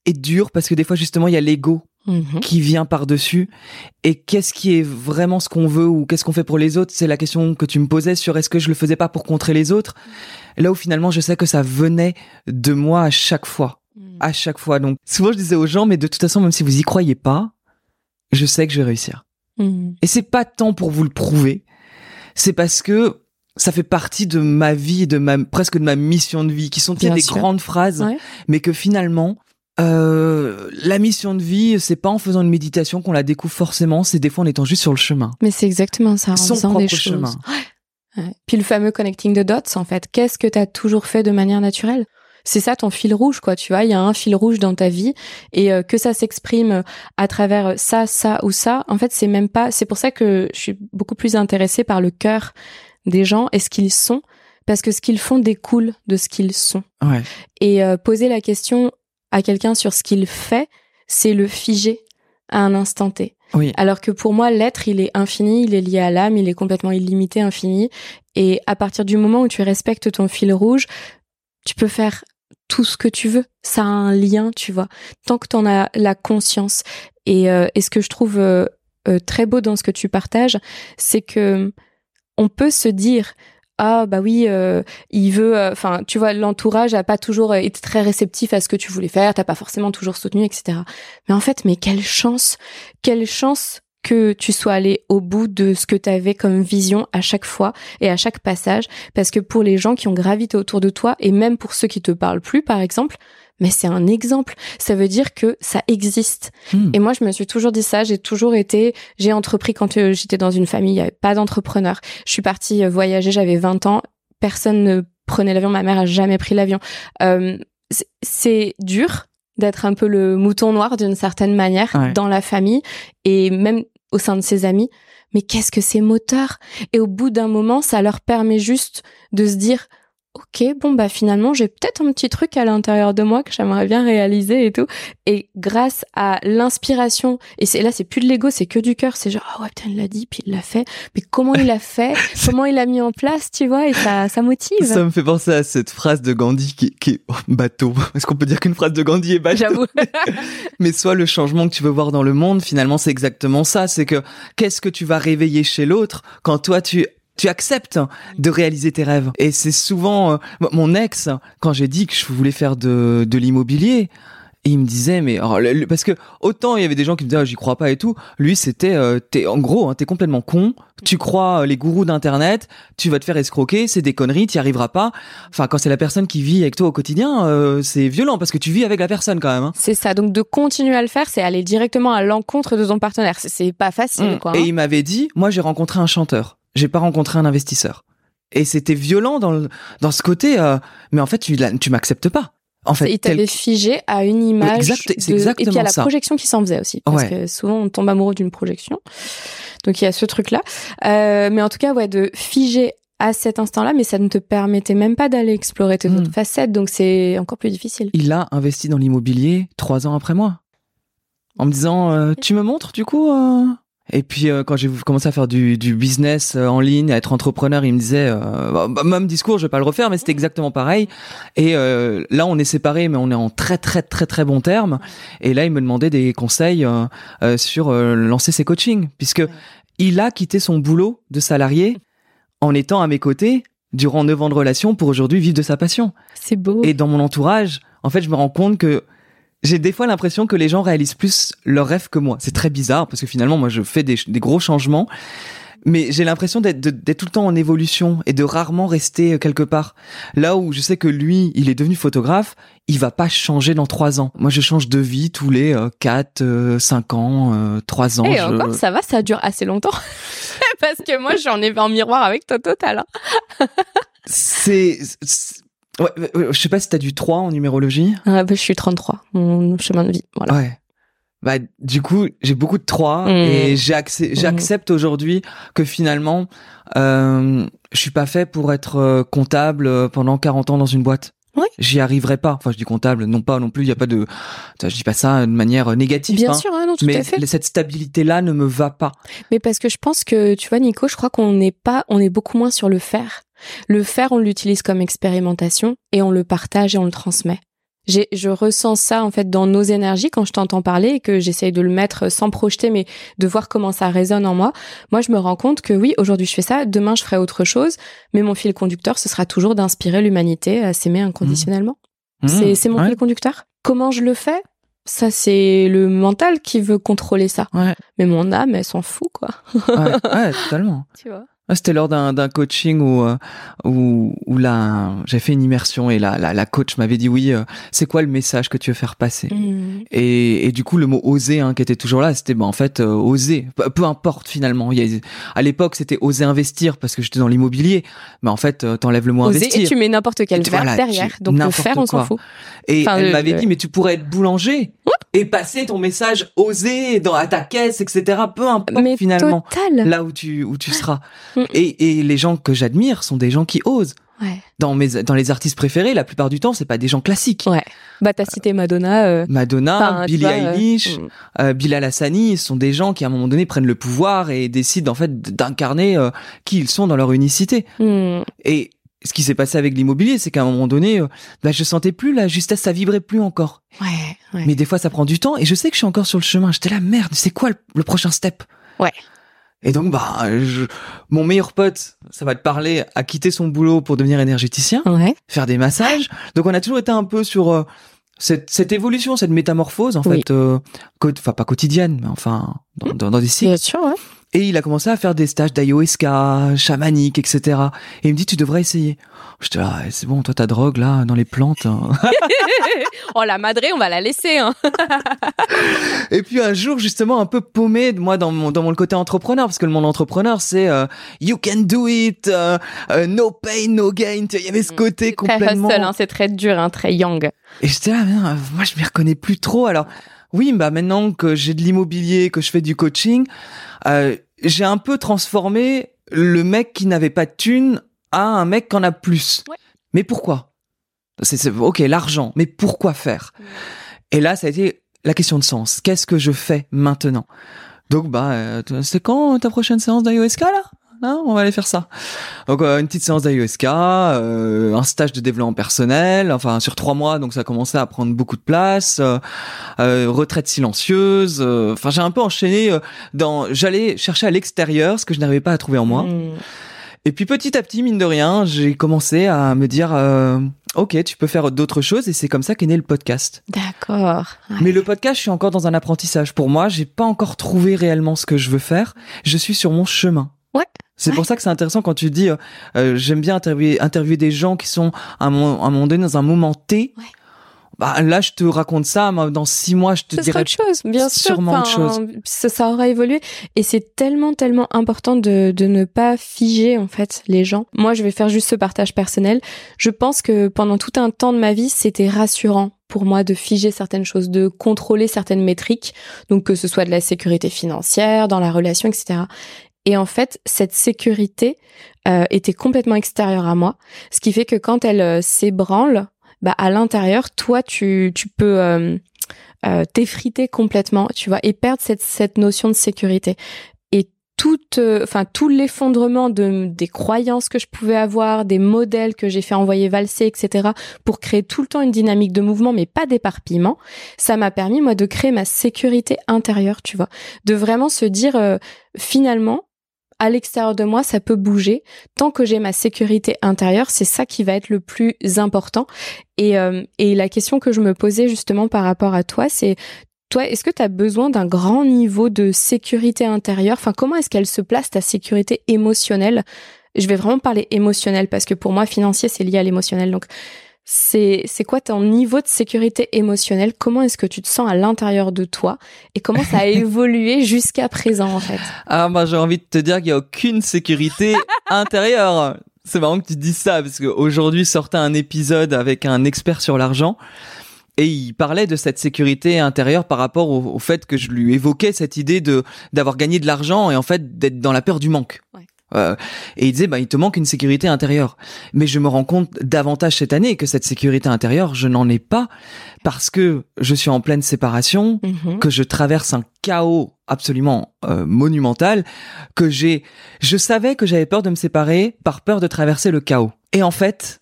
est dure parce que des fois justement il y a l'ego mhm. qui vient par-dessus. Et qu'est-ce qui est vraiment ce qu'on veut ou qu'est-ce qu'on fait pour les autres? C'est la question que tu me posais sur est-ce que je le faisais pas pour contrer les autres? Là où finalement je sais que ça venait de moi à chaque fois à chaque fois. Donc souvent je disais aux gens, mais de toute façon, même si vous y croyez pas, je sais que je vais réussir. Mm. Et c'est pas tant pour vous le prouver, c'est parce que ça fait partie de ma vie, de ma presque de ma mission de vie, qui sont des grandes phrases, mais que finalement. Euh, la mission de vie, c'est pas en faisant une méditation qu'on la découvre forcément, c'est des fois en étant juste sur le chemin. Mais c'est exactement ça, en Son faisant des chemin. Puis le fameux connecting the dots, en fait. Qu'est-ce que tu as toujours fait de manière naturelle? C'est ça ton fil rouge quoi tu vois il y a un fil rouge dans ta vie et euh, que ça s'exprime à travers ça ça ou ça en fait c'est même pas c'est pour ça que je suis beaucoup plus intéressée par le cœur des gens et ce qu'ils sont parce que ce qu'ils font découle de ce qu'ils sont et euh, poser la question à quelqu'un sur ce qu'il fait c'est le figer à un instant T oui. Alors que pour moi, l'être, il est infini, il est lié à l'âme, il est complètement illimité, infini. Et à partir du moment où tu respectes ton fil rouge, tu peux faire tout ce que tu veux. Ça a un lien, tu vois. Tant que tu en as la conscience. Et, euh, et ce que je trouve euh, euh, très beau dans ce que tu partages, c'est que on peut se dire ah bah oui, il veut. Enfin, tu vois, l'entourage a pas toujours été très réceptif à ce que tu voulais faire. T'as pas forcément toujours soutenu, etc. Mais en fait, mais quelle chance, quelle chance que tu sois allé au bout de ce que tu avais comme vision à chaque fois et à chaque passage. Parce que pour les gens qui ont gravité autour de toi et même pour ceux qui te parlent plus par exemple mais c'est un exemple. Ça veut dire que ça existe. Hmm. et moi je me suis toujours dit ça. J'ai toujours été j'ai entrepris quand euh, j'étais dans une famille il n'y avait pas d'entrepreneur. Je suis partie euh, voyager j'avais 20 ans. Personne ne prenait l'avion. Ma mère a jamais pris l'avion. Euh, c'est dur d'être un peu le mouton noir d'une certaine manière dans la famille et même au sein de ses amis. Mais qu'est-ce que c'est moteur? Et au bout d'un moment, ça leur permet juste de se dire ok, bon bah finalement j'ai peut-être un petit truc à l'intérieur de moi que j'aimerais bien réaliser et tout. Et grâce à l'inspiration, et c'est là c'est plus de l'ego, c'est que du cœur, c'est genre ah ouais putain il l'a dit puis il l'a fait, mais comment il l'a fait, <laughs> comment il l'a mis en place, tu vois, et ça ça motive. Ça me fait penser à cette phrase de Gandhi qui, qui est oh, <laughs> bateau. Est-ce qu'on peut dire qu'une phrase de Gandhi est bateau? J'avoue. <laughs> mais soit le changement que tu veux voir dans le monde, finalement c'est exactement ça, c'est que qu'est-ce que tu vas réveiller chez l'autre quand toi tu tu acceptes de réaliser tes rêves. Et c'est souvent euh, mon ex quand j'ai dit que je voulais faire de, de l'immobilier. il me disait mais oh, parce que autant il y avait des gens qui me disaient ah, j'y crois pas et tout lui c'était euh, t'es en gros hein, t'es complètement con tu crois euh, les gourous d'internet tu vas te faire escroquer c'est des conneries t'y arriveras pas enfin quand c'est la personne qui vit avec toi au quotidien c'est violent parce que tu vis avec la personne quand même hein. c'est ça donc de continuer à le faire c'est aller directement à l'encontre de ton partenaire c'est pas facile mmh. quoi et hein. il m'avait dit moi j'ai rencontré un chanteur j'ai pas rencontré un investisseur. Et c'était violent dans le, dans ce côté. Euh, mais en fait, tu, tu m'acceptes pas. En fait, il t'avait figé à une image. Exact, c'est exactement Et puis à la ça. projection qui s'en faisait aussi, parce que souvent on tombe amoureux d'une projection. Donc il y a ce truc-là. Euh, mais en tout cas, ouais, de figer à cet instant-là, mais ça ne te permettait même pas d'aller explorer tes Hmm. autres facettes, donc c'est encore plus difficile. Il a investi dans l'immobilier trois ans après moi, en me disant euh, tu me montres du coup. Et puis euh, quand j'ai commencé à faire du, du business euh, en ligne, à être entrepreneur, il me disait euh, bah, même discours, je vais pas le refaire, mais c'était exactement pareil. Et là, on est séparés, mais on est en très très très très bon terme. Et là, il me demandait des conseils sur lancer ses coachings, puisque il a quitté son boulot de salarié <laughs> en étant à mes côtés durant neuf ans de relation pour aujourd'hui vivre de sa passion. C'est beau. Et dans mon entourage, en fait, je me rends compte que j'ai des fois l'impression que les gens réalisent plus leurs rêves que moi. C'est très bizarre parce que finalement, moi, je fais des, des gros changements. Mais j'ai l'impression d'être tout le temps en évolution et de rarement rester euh, quelque part. Là où je sais que lui, il est devenu photographe, il va pas changer dans trois ans. Moi, je change de vie tous les euh, quatre, euh, cinq ans, euh, trois ans. Et je- encore, ça va, ça dure assez longtemps. <laughs> Parce que moi, j'en ai fait en miroir avec toi total. hein. C'est- <laughs> ouais, je sais pas si t'as du 3 en numérologie. Ah, bah, je suis 33, mon chemin de vie. Voilà. Ouais. Bah, du coup, j'ai beaucoup de 3 Mm. et j'accep- Mm. j'accepte aujourd'hui que finalement, euh, je suis pas fait pour être euh, comptable euh, pendant 40 ans dans une boîte. Ouais. J'y arriverai pas. Enfin, je dis comptable, non pas non plus, il y a pas de je dis pas ça de manière euh, négative Bien hein. sûr, hein, non, tout mais à fait. cette stabilité là ne me va pas. Mais parce que je pense que, tu vois, Nico, je crois qu'on n'est pas, on est beaucoup moins sur le faire. Le faire, on l'utilise comme expérimentation et on le partage et on le transmet. Je ressens ça, en fait, dans nos énergies quand je t'entends parler et que j'essaye de le mettre sans projeter, mais de voir comment ça résonne en moi. Moi, je me rends compte que oui, aujourd'hui je fais ça, demain je ferai autre chose, mais mon fil conducteur, ce sera toujours d'inspirer l'humanité à s'aimer inconditionnellement. C'est, Mmh, c'est mon ouais, fil conducteur? Comment je le fais? Ça, c'est le mental qui veut contrôler ça. ouais, Mais mon âme, elle s'en fout, quoi. ouais, <laughs> ouais, totalement. Tu vois? Ah, C'était lors d'un coaching où euh, où, où là j'ai fait une immersion et la la, la coach m'avait dit oui euh, c'est quoi le message que tu veux faire passer? Mm. et, et du coup le mot oser hein, qui était toujours là c'était bah, en fait euh, oser. Peu, peu importe finalement. Il y a, à l'époque c'était oser investir parce que j'étais dans l'immobilier. Mais en fait euh, t'enlèves le mot Oser, investir et tu mets n'importe quel verbe voilà, derrière. Donc le faire, on s'en fout. et Enfin, elle le- m'avait dit mais tu pourrais être boulanger et passer ton message oser dans à ta caisse etc peu importe Mais finalement total. là où tu où tu seras Et, et les gens que j'admire sont des gens qui osent Ouais. dans mes dans les artistes préférés la plupart du temps c'est pas des gens classiques Ouais. Bah t'as cité Madonna. euh, Madonna Billie euh, Eilish mm. euh, Bilal Hassani ce sont des gens qui à un moment donné prennent le pouvoir et décident en fait d'incarner euh, qui ils sont dans leur unicité Mm. et ce qui s'est passé avec l'immobilier c'est qu'à un moment donné euh, bah, je sentais plus la justesse ça vibrait plus encore Ouais. ouais. mais des fois ça prend du temps et je sais que je suis encore sur le chemin j'étais là merde c'est quoi le, le prochain step? Ouais. Et donc bah je- mon meilleur pote ça va te parler a quitté son boulot pour devenir énergéticien Ouais. faire des massages. Donc on a toujours été un peu sur euh, cette, cette évolution, cette métamorphose en Oui. fait, euh, enfin pas quotidienne, mais enfin dans, dans, dans des cycles. Bien sûr. Ouais. Et il a commencé à faire des stages d'ayahuasca, chamanique, etc. Et il me dit tu devrais essayer. J'étais là, Eh, c'est bon, toi ta drogue là dans les plantes. hein. <laughs> oh la madré, on va la laisser. Hein. <laughs> Et puis un jour justement un peu paumé moi dans mon dans mon côté entrepreneur parce que le monde entrepreneur c'est euh, you can do it, euh, euh, no pain no gain. Il y avait ce côté Très complètement. hustle, hein, c'est très dur, hein, très young. Et j'étais là, mais non, moi je m'y reconnais plus trop. Alors oui, bah maintenant que j'ai de l'immobilier, que je fais du coaching, euh, j'ai un peu transformé le mec qui n'avait pas de thune à un mec qui en a plus. Ouais. Mais pourquoi? C'est, ok, l'argent, mais pourquoi faire? Et là, ça a été la question de sens. Qu'est-ce que je fais maintenant? Donc, bah, euh, c'est quand ta prochaine séance d'ayoska là? Non, on va aller faire ça. Donc euh, une petite séance d'ayoska, euh, un stage de développement personnel, enfin sur trois mois, donc ça commençait à prendre beaucoup de place. retraite silencieuse. Enfin j'ai un peu enchaîné dans. J'allais chercher à l'extérieur ce que je n'arrivais pas à trouver en moi. Mmh. Et puis petit à petit, mine de rien, j'ai commencé à me dire, euh, ok, tu peux faire d'autres choses, et c'est comme ça qu'est né le podcast. D'accord. Mais le podcast, je suis encore dans un apprentissage. Pour moi, j'ai pas encore trouvé réellement ce que je veux faire. Je suis sur mon chemin. Ouais. C'est pour ça que c'est intéressant quand tu dis, euh, euh, j'aime bien interviewer, interviewer des gens qui sont à un, moment donné dans un moment T. Ouais. Bah là je te raconte ça dans six mois je te ce dirai autre chose bien sûr. sûrement autre chose. ça, ça aura évolué. Et c'est tellement tellement important de, de ne pas figer en fait les gens. Moi je vais faire juste ce partage personnel. Je pense que pendant tout un temps de ma vie c'était rassurant pour moi de figer certaines choses, de contrôler certaines métriques, donc que ce soit de la sécurité financière, dans la relation, etc. Et en fait, cette sécurité euh, était complètement extérieure à moi, ce qui fait que quand elle euh, s'ébranle, bah à l'intérieur, toi, tu, tu peux euh, euh, t'effriter complètement, tu vois, et perdre cette, cette notion de sécurité. Et tout, euh, enfin tout l'effondrement de des croyances que je pouvais avoir, des modèles que j'ai fait envoyer valser, etc. pour créer tout le temps une dynamique de mouvement, mais pas d'éparpillement. Ça m'a permis moi de créer ma sécurité intérieure, tu vois, de vraiment se dire finalement à l'extérieur de moi, ça peut bouger. Tant que j'ai ma sécurité intérieure, c'est ça qui va être le plus important. Et, euh, la question que je me posais justement par rapport à toi, c'est toi, est-ce que tu as besoin d'un grand niveau de sécurité intérieure? Enfin, comment est-ce qu'elle se place ta sécurité émotionnelle? Je vais vraiment parler émotionnel parce que pour moi, financier, c'est lié à l'émotionnel. Donc, c'est c'est quoi ton niveau de sécurité émotionnelle? Comment est-ce que tu te sens à l'intérieur de toi? Et comment ça a <laughs> évolué jusqu'à présent en fait? Ah bah j'ai envie de te dire qu'il y a aucune sécurité <laughs> intérieure. C'est marrant que tu dises ça parce qu'aujourd'hui sortait un épisode avec un expert sur l'argent et il parlait de cette sécurité intérieure par rapport au, fait que je lui évoquais cette idée de d'avoir gagné de l'argent et en fait d'être dans la peur du manque. Ouais. Euh, et il disait, bah, il te manque une sécurité intérieure. Mais je me rends compte davantage cette année que cette sécurité intérieure, je n'en ai pas parce que je suis en pleine séparation, mhm. que je traverse un chaos absolument euh, monumental, que j'ai, je savais que j'avais peur de me séparer par peur de traverser le chaos. Et en fait,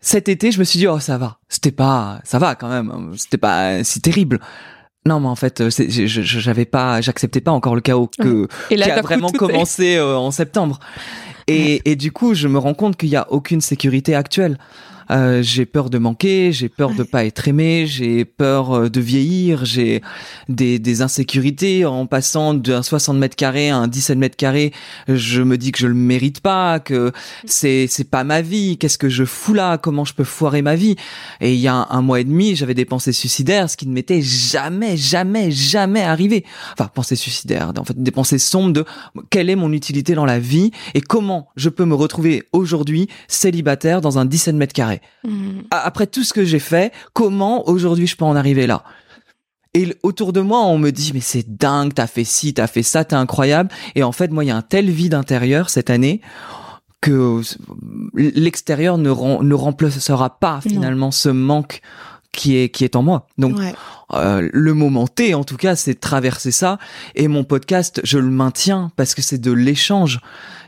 cet été, je me suis dit, oh, ça va. C'était pas, ça va quand même. C'était pas si terrible. Non, mais en fait, euh, j'avais pas, j'acceptais pas encore le chaos que qui a vraiment commencé euh, en septembre. Et, et, du coup, je me rends compte qu'il y a aucune sécurité actuelle. Euh, j'ai peur de manquer, j'ai peur de pas être aimé, j'ai peur euh, de vieillir, j'ai des, des insécurités en passant d'un 60 mètres carrés à un 17 mètres carrés. Je me dis que je le mérite pas, que c'est c'est pas ma vie. Qu'est-ce que je fous là? Comment je peux foirer ma vie? Et il y a un, mois et demi, j'avais des pensées suicidaires, ce qui ne m'était jamais, jamais, jamais arrivé. Enfin, pensées suicidaires, en fait, des pensées sombres de quelle est mon utilité dans la vie et comment je peux me retrouver aujourd'hui célibataire dans un 17 mètres carrés. Après tout ce que j'ai fait, comment aujourd'hui je peux en arriver là? Et autour de moi, on me dit mais c'est dingue, t'as fait ci, t'as fait ça, t'es incroyable. Et en fait, moi, il y a un tel vide intérieur cette année que l'extérieur ne, ne remplacera pas finalement ce manque qui est qui est en moi. Donc euh, le moment T en tout cas, c'est traverser ça et mon podcast, je le maintiens parce que c'est de l'échange.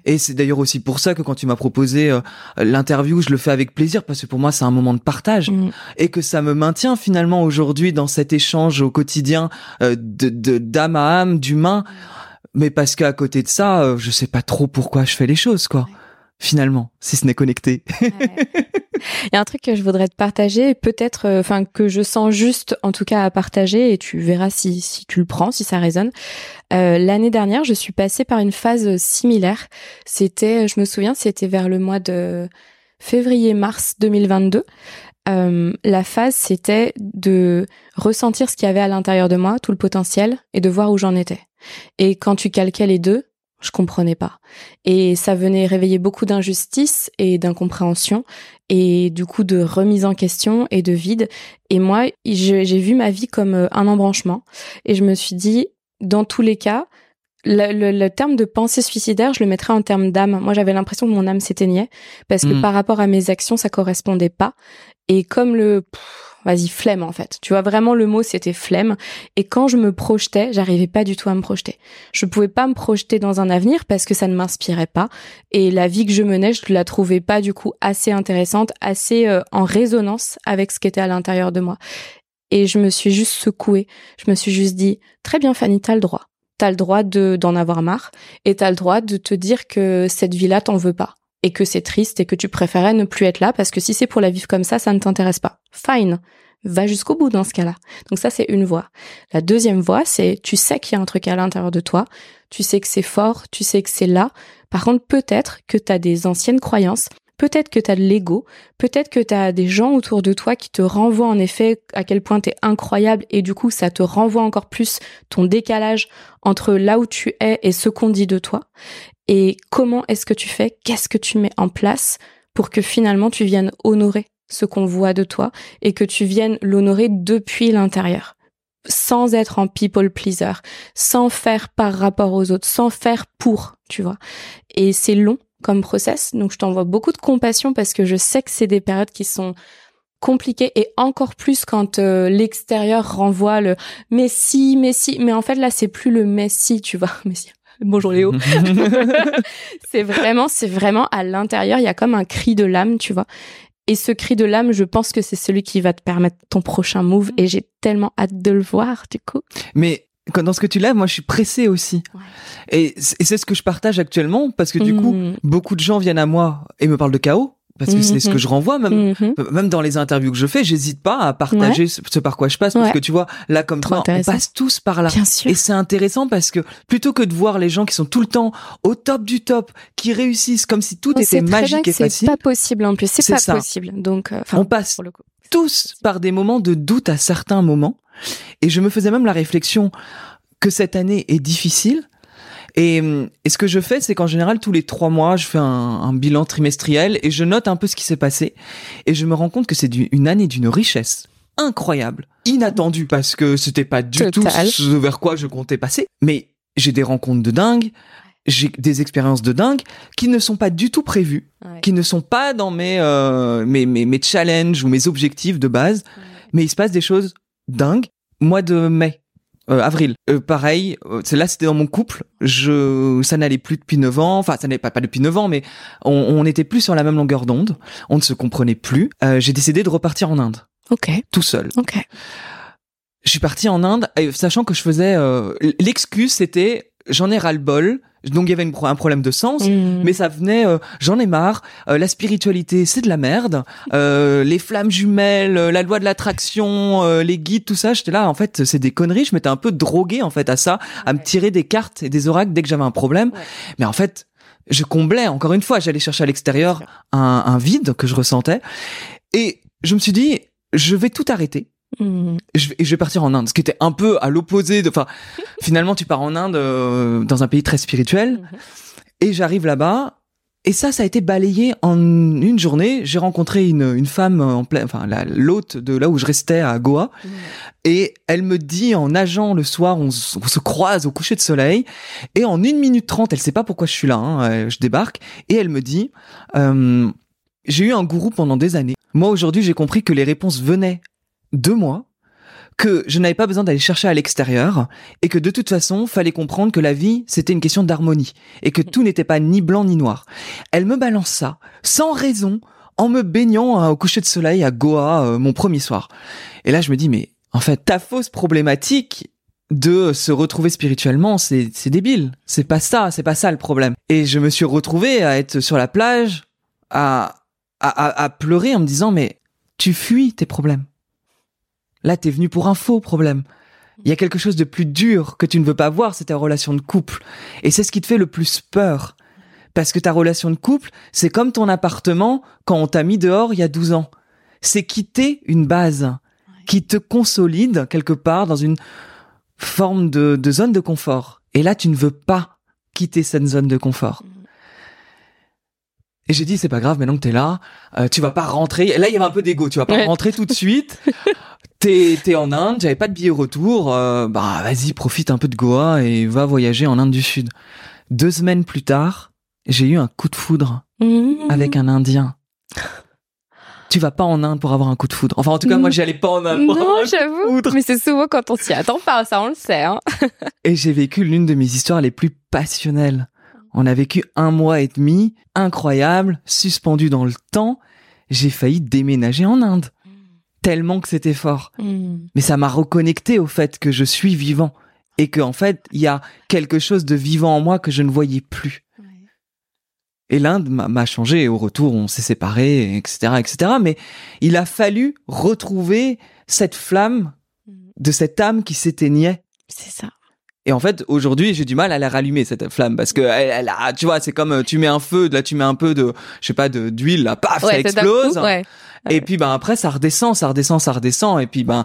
Et c'est d'ailleurs aussi pour ça que quand tu m'as proposé euh, l'interview, je le fais avec plaisir parce que pour moi c'est un moment de partage mm. et que ça me maintient finalement aujourd'hui dans cet échange au quotidien euh, de d'âme à âme, d'humain. Mais parce qu'à côté de ça, euh, je sais pas trop pourquoi je fais les choses quoi finalement, si ce n'est connecté. <laughs> Il y a un truc que je voudrais te partager, peut-être, euh, enfin que je sens juste, en tout cas, à partager, et tu verras si, si tu le prends, si ça résonne. Euh, L'année dernière, je suis passée par une phase similaire. C'était, je me souviens, c'était vers le mois de février-mars 2022. Euh, la phase, c'était de ressentir ce qu'il y avait à l'intérieur de moi, tout le potentiel, et de voir où j'en étais. Et quand tu calquais les deux, je comprenais pas. Et ça venait réveiller beaucoup d'injustice et d'incompréhension et du coup de remise en question et de vide. Et moi, j'ai vu ma vie comme euh, un embranchement et je me suis dit, dans tous les cas, le, terme de pensée suicidaire, je le mettrais en termes d'âme. Moi, j'avais l'impression que mon âme s'éteignait parce que mm. par rapport à mes actions, ça correspondait pas. Et comme le, vas-y, flemme en fait. Tu vois, vraiment le mot c'était flemme. Et quand je me projetais, j'arrivais pas du tout à me projeter. Je pouvais pas me projeter dans un avenir parce que ça ne m'inspirait pas. Et la vie que je menais, je la trouvais pas du coup assez intéressante, assez euh, en résonance avec ce qui était à l'intérieur de moi. Et je me suis juste secouée. Je me suis juste dit, très bien Fanny, t'as le droit t'as le droit de d'en avoir marre et t'as le droit de te dire que cette vie-là t'en veux pas et que c'est triste et que tu préférais ne plus être là parce que si c'est pour la vivre comme ça, ça ne t'intéresse pas. Fine. Va jusqu'au bout dans ce cas-là. Donc ça, c'est une voix. La deuxième voix, c'est tu sais qu'il y a un truc à l'intérieur de toi, tu sais que c'est fort, tu sais que c'est là. Par contre, peut-être que tu as des anciennes croyances Peut-être que tu as de l'ego, peut-être que tu as des gens autour de toi qui te renvoient en effet à quel point tu incroyable et du coup ça te renvoie encore plus ton décalage entre là où tu es et ce qu'on dit de toi. Et comment est-ce que tu fais? Qu'est-ce que tu mets en place pour que finalement tu viennes honorer ce qu'on voit de toi et que tu viennes l'honorer depuis l'intérieur? Sans être en people pleaser, sans faire par rapport aux autres, sans faire pour, tu vois. Et c'est long, comme process. Donc je t'envoie beaucoup de compassion parce que je sais que c'est des périodes qui sont compliquées et encore plus quand euh, l'extérieur renvoie le mais si, mais si, mais en fait là c'est plus le mais si, tu vois, <laughs> mais si. Bonjour Léo. <laughs> c'est vraiment, c'est vraiment à l'intérieur, il y a comme un cri de l'âme, tu vois. Et ce cri de l'âme, je pense que c'est celui qui va te permettre ton prochain move et j'ai tellement hâte de le voir, du coup. Mais dans ce que tu lèves, moi, je suis pressée aussi. Et c'est ce que je partage actuellement parce que du coup, mm. beaucoup de gens viennent à moi et me parlent de chaos. Parce que c'est ce que je renvoie, même, mm-hmm. même dans les interviews que je fais, j'hésite pas à partager ce, par quoi je passe, parce que tu vois, là, comme toi, on passe tous par là. Et c'est intéressant parce que plutôt que de voir les gens qui sont tout le temps au top du top, qui réussissent comme si tout était magique et facile. C'est pas possible en plus, c'est pas possible. Donc, euh, on passe tous par des moments de doute à certains moments. Et je me faisais même la réflexion que cette année est difficile. Et, ce que je fais, c'est qu'en général, tous les trois mois, je fais un, bilan trimestriel et je note un peu ce qui s'est passé. Et je me rends compte que c'est une année d'une richesse incroyable, inattendue, parce que c'était pas du tout ce vers quoi je comptais passer. Mais j'ai des rencontres de dingue, j'ai des expériences de dingue qui ne sont pas du tout prévues, qui ne sont pas dans mes, euh, mes, mes, mes, challenges ou mes objectifs de base, mais il se passe des choses dingues. Mois de mai, euh, avril. Euh, pareil, euh, là c'était dans mon couple. Je, ça n'allait plus depuis 9 ans. Enfin, ça n'allait pas, pas depuis 9 ans, mais on, on était plus sur la même longueur d'onde. On ne se comprenait plus. J'ai décidé de repartir en Inde. Ok. Tout seul. Ok. Je suis parti en Inde, sachant que je faisais. L'excuse c'était j'en ai ras le bol donc il y avait un problème de sens, mm. mais ça venait, euh, j'en ai marre, euh, la spiritualité c'est de la merde, euh, les flammes jumelles, la loi de l'attraction, les guides, tout ça, j'étais là, en fait c'est des conneries, je m'étais un peu drogué en fait à ça, à me tirer des cartes et des oracles dès que j'avais un problème, mais en fait je comblais, encore une fois, j'allais chercher à l'extérieur un, un vide que je ressentais, et je me suis dit, je vais tout arrêter, Mmh. Je, vais, je vais partir en Inde, ce qui était un peu à l'opposé de. Enfin, <laughs> finalement, tu pars en Inde euh, dans un pays très spirituel, mmh. et j'arrive là-bas. Et ça, ça a été balayé en une journée. J'ai rencontré une, une femme en plein, enfin l'hôte de là où je restais à Goa, mmh. et elle me dit en nageant le soir, on, se croise au coucher de soleil, et en une minute trente, elle sait pas pourquoi je suis là, hein, euh, je débarque, et elle me dit, euh, j'ai eu un gourou pendant des années. Moi aujourd'hui, j'ai compris que les réponses venaient deux mois que je n'avais pas besoin d'aller chercher à l'extérieur et que de toute façon, fallait comprendre que la vie, c'était une question d'harmonie et que tout n'était pas ni blanc ni noir. Elle me balance ça sans raison en me baignant hein, au coucher de soleil à Goa euh, mon premier soir. Et là, je me dis mais en fait, ta fausse problématique de se retrouver spirituellement, c'est débile. C'est pas ça, c'est pas ça le problème. Et je me suis retrouvé à être sur la plage à à, à pleurer en me disant mais tu fuis tes problèmes Là, t'es venu pour un faux problème. Il y a quelque chose de plus dur que tu ne veux pas voir, c'est ta relation de couple. Et c'est ce qui te fait le plus peur. Parce que ta relation de couple, c'est comme ton appartement quand on t'a mis dehors il y a 12 ans. C'est quitter une base qui te consolide quelque part dans une forme de, zone de confort. Et là, tu ne veux pas quitter cette zone de confort. Et j'ai dit, c'est pas grave, maintenant que t'es là, euh, tu vas pas rentrer. là, il y avait un peu d'ego, tu vas pas rentrer tout de suite. <laughs> t'es en Inde, j'avais pas de billet retour, euh, bah vas-y profite un peu de Goa et va voyager en Inde du Sud. Deux semaines plus tard, j'ai eu un coup de foudre Mmh. avec un Indien. Tu vas pas en Inde pour avoir un coup de foudre. Enfin en tout cas moi Mm. j'allais pas en Inde pour avoir Non, un coup de j'avoue. foudre. Mais c'est souvent quand on s'y attend pas, ça on le sait. Hein. <laughs> Et j'ai vécu l'une de mes histoires les plus passionnelles. On a vécu un mois et demi, incroyable, suspendu dans le temps. J'ai failli déménager en Inde, tellement que c'était fort. Mmh. Mais ça m'a reconnecté au fait que je suis vivant et que en fait il y a quelque chose de vivant en moi que je ne voyais plus. Et l'Inde m'a changé. Et au retour, on s'est séparés, etc., etc. Mais il a fallu retrouver cette flamme de cette âme qui s'éteignait. C'est ça. Et en fait, aujourd'hui, j'ai du mal à la rallumer cette flamme parce que elle, elle a, tu vois, c'est comme euh, tu mets un feu, là tu mets un peu de, je sais pas, de d'huile, là, paf, ça Ouais, coup, explose. ouais. Et puis ben après ça redescend, ça redescend, ça redescend. Et puis ben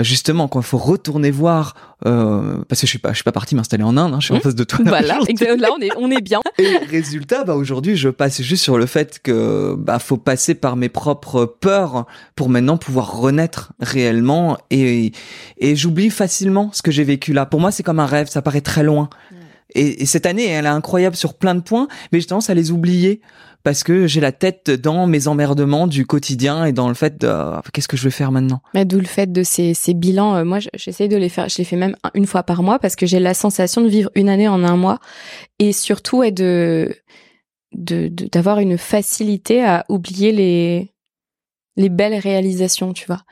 justement quand il faut retourner voir, euh, parce que je suis pas, je suis pas parti m'installer en Inde, hein, je suis en Mmh. face de toi. là, Voilà, exactement. là on est, on est bien. Et résultat, bah aujourd'hui, je passe juste sur le fait que bah faut passer par mes propres peurs pour maintenant pouvoir renaître réellement et et j'oublie facilement ce que j'ai vécu là. Pour moi, c'est comme un rêve, ça paraît très loin. Et, et cette année, elle est incroyable sur plein de points, mais j'ai tendance à les oublier parce que j'ai la tête dans mes emmerdements du quotidien et dans le fait de euh, qu'est-ce que je vais faire maintenant? Mais D'où le fait de ces, bilans. euh, moi, j- j'essaye de les faire. Je les fais même un- une fois par mois parce que j'ai la sensation de vivre une année en un mois et surtout de d'avoir une facilité à oublier les les belles réalisations, tu vois.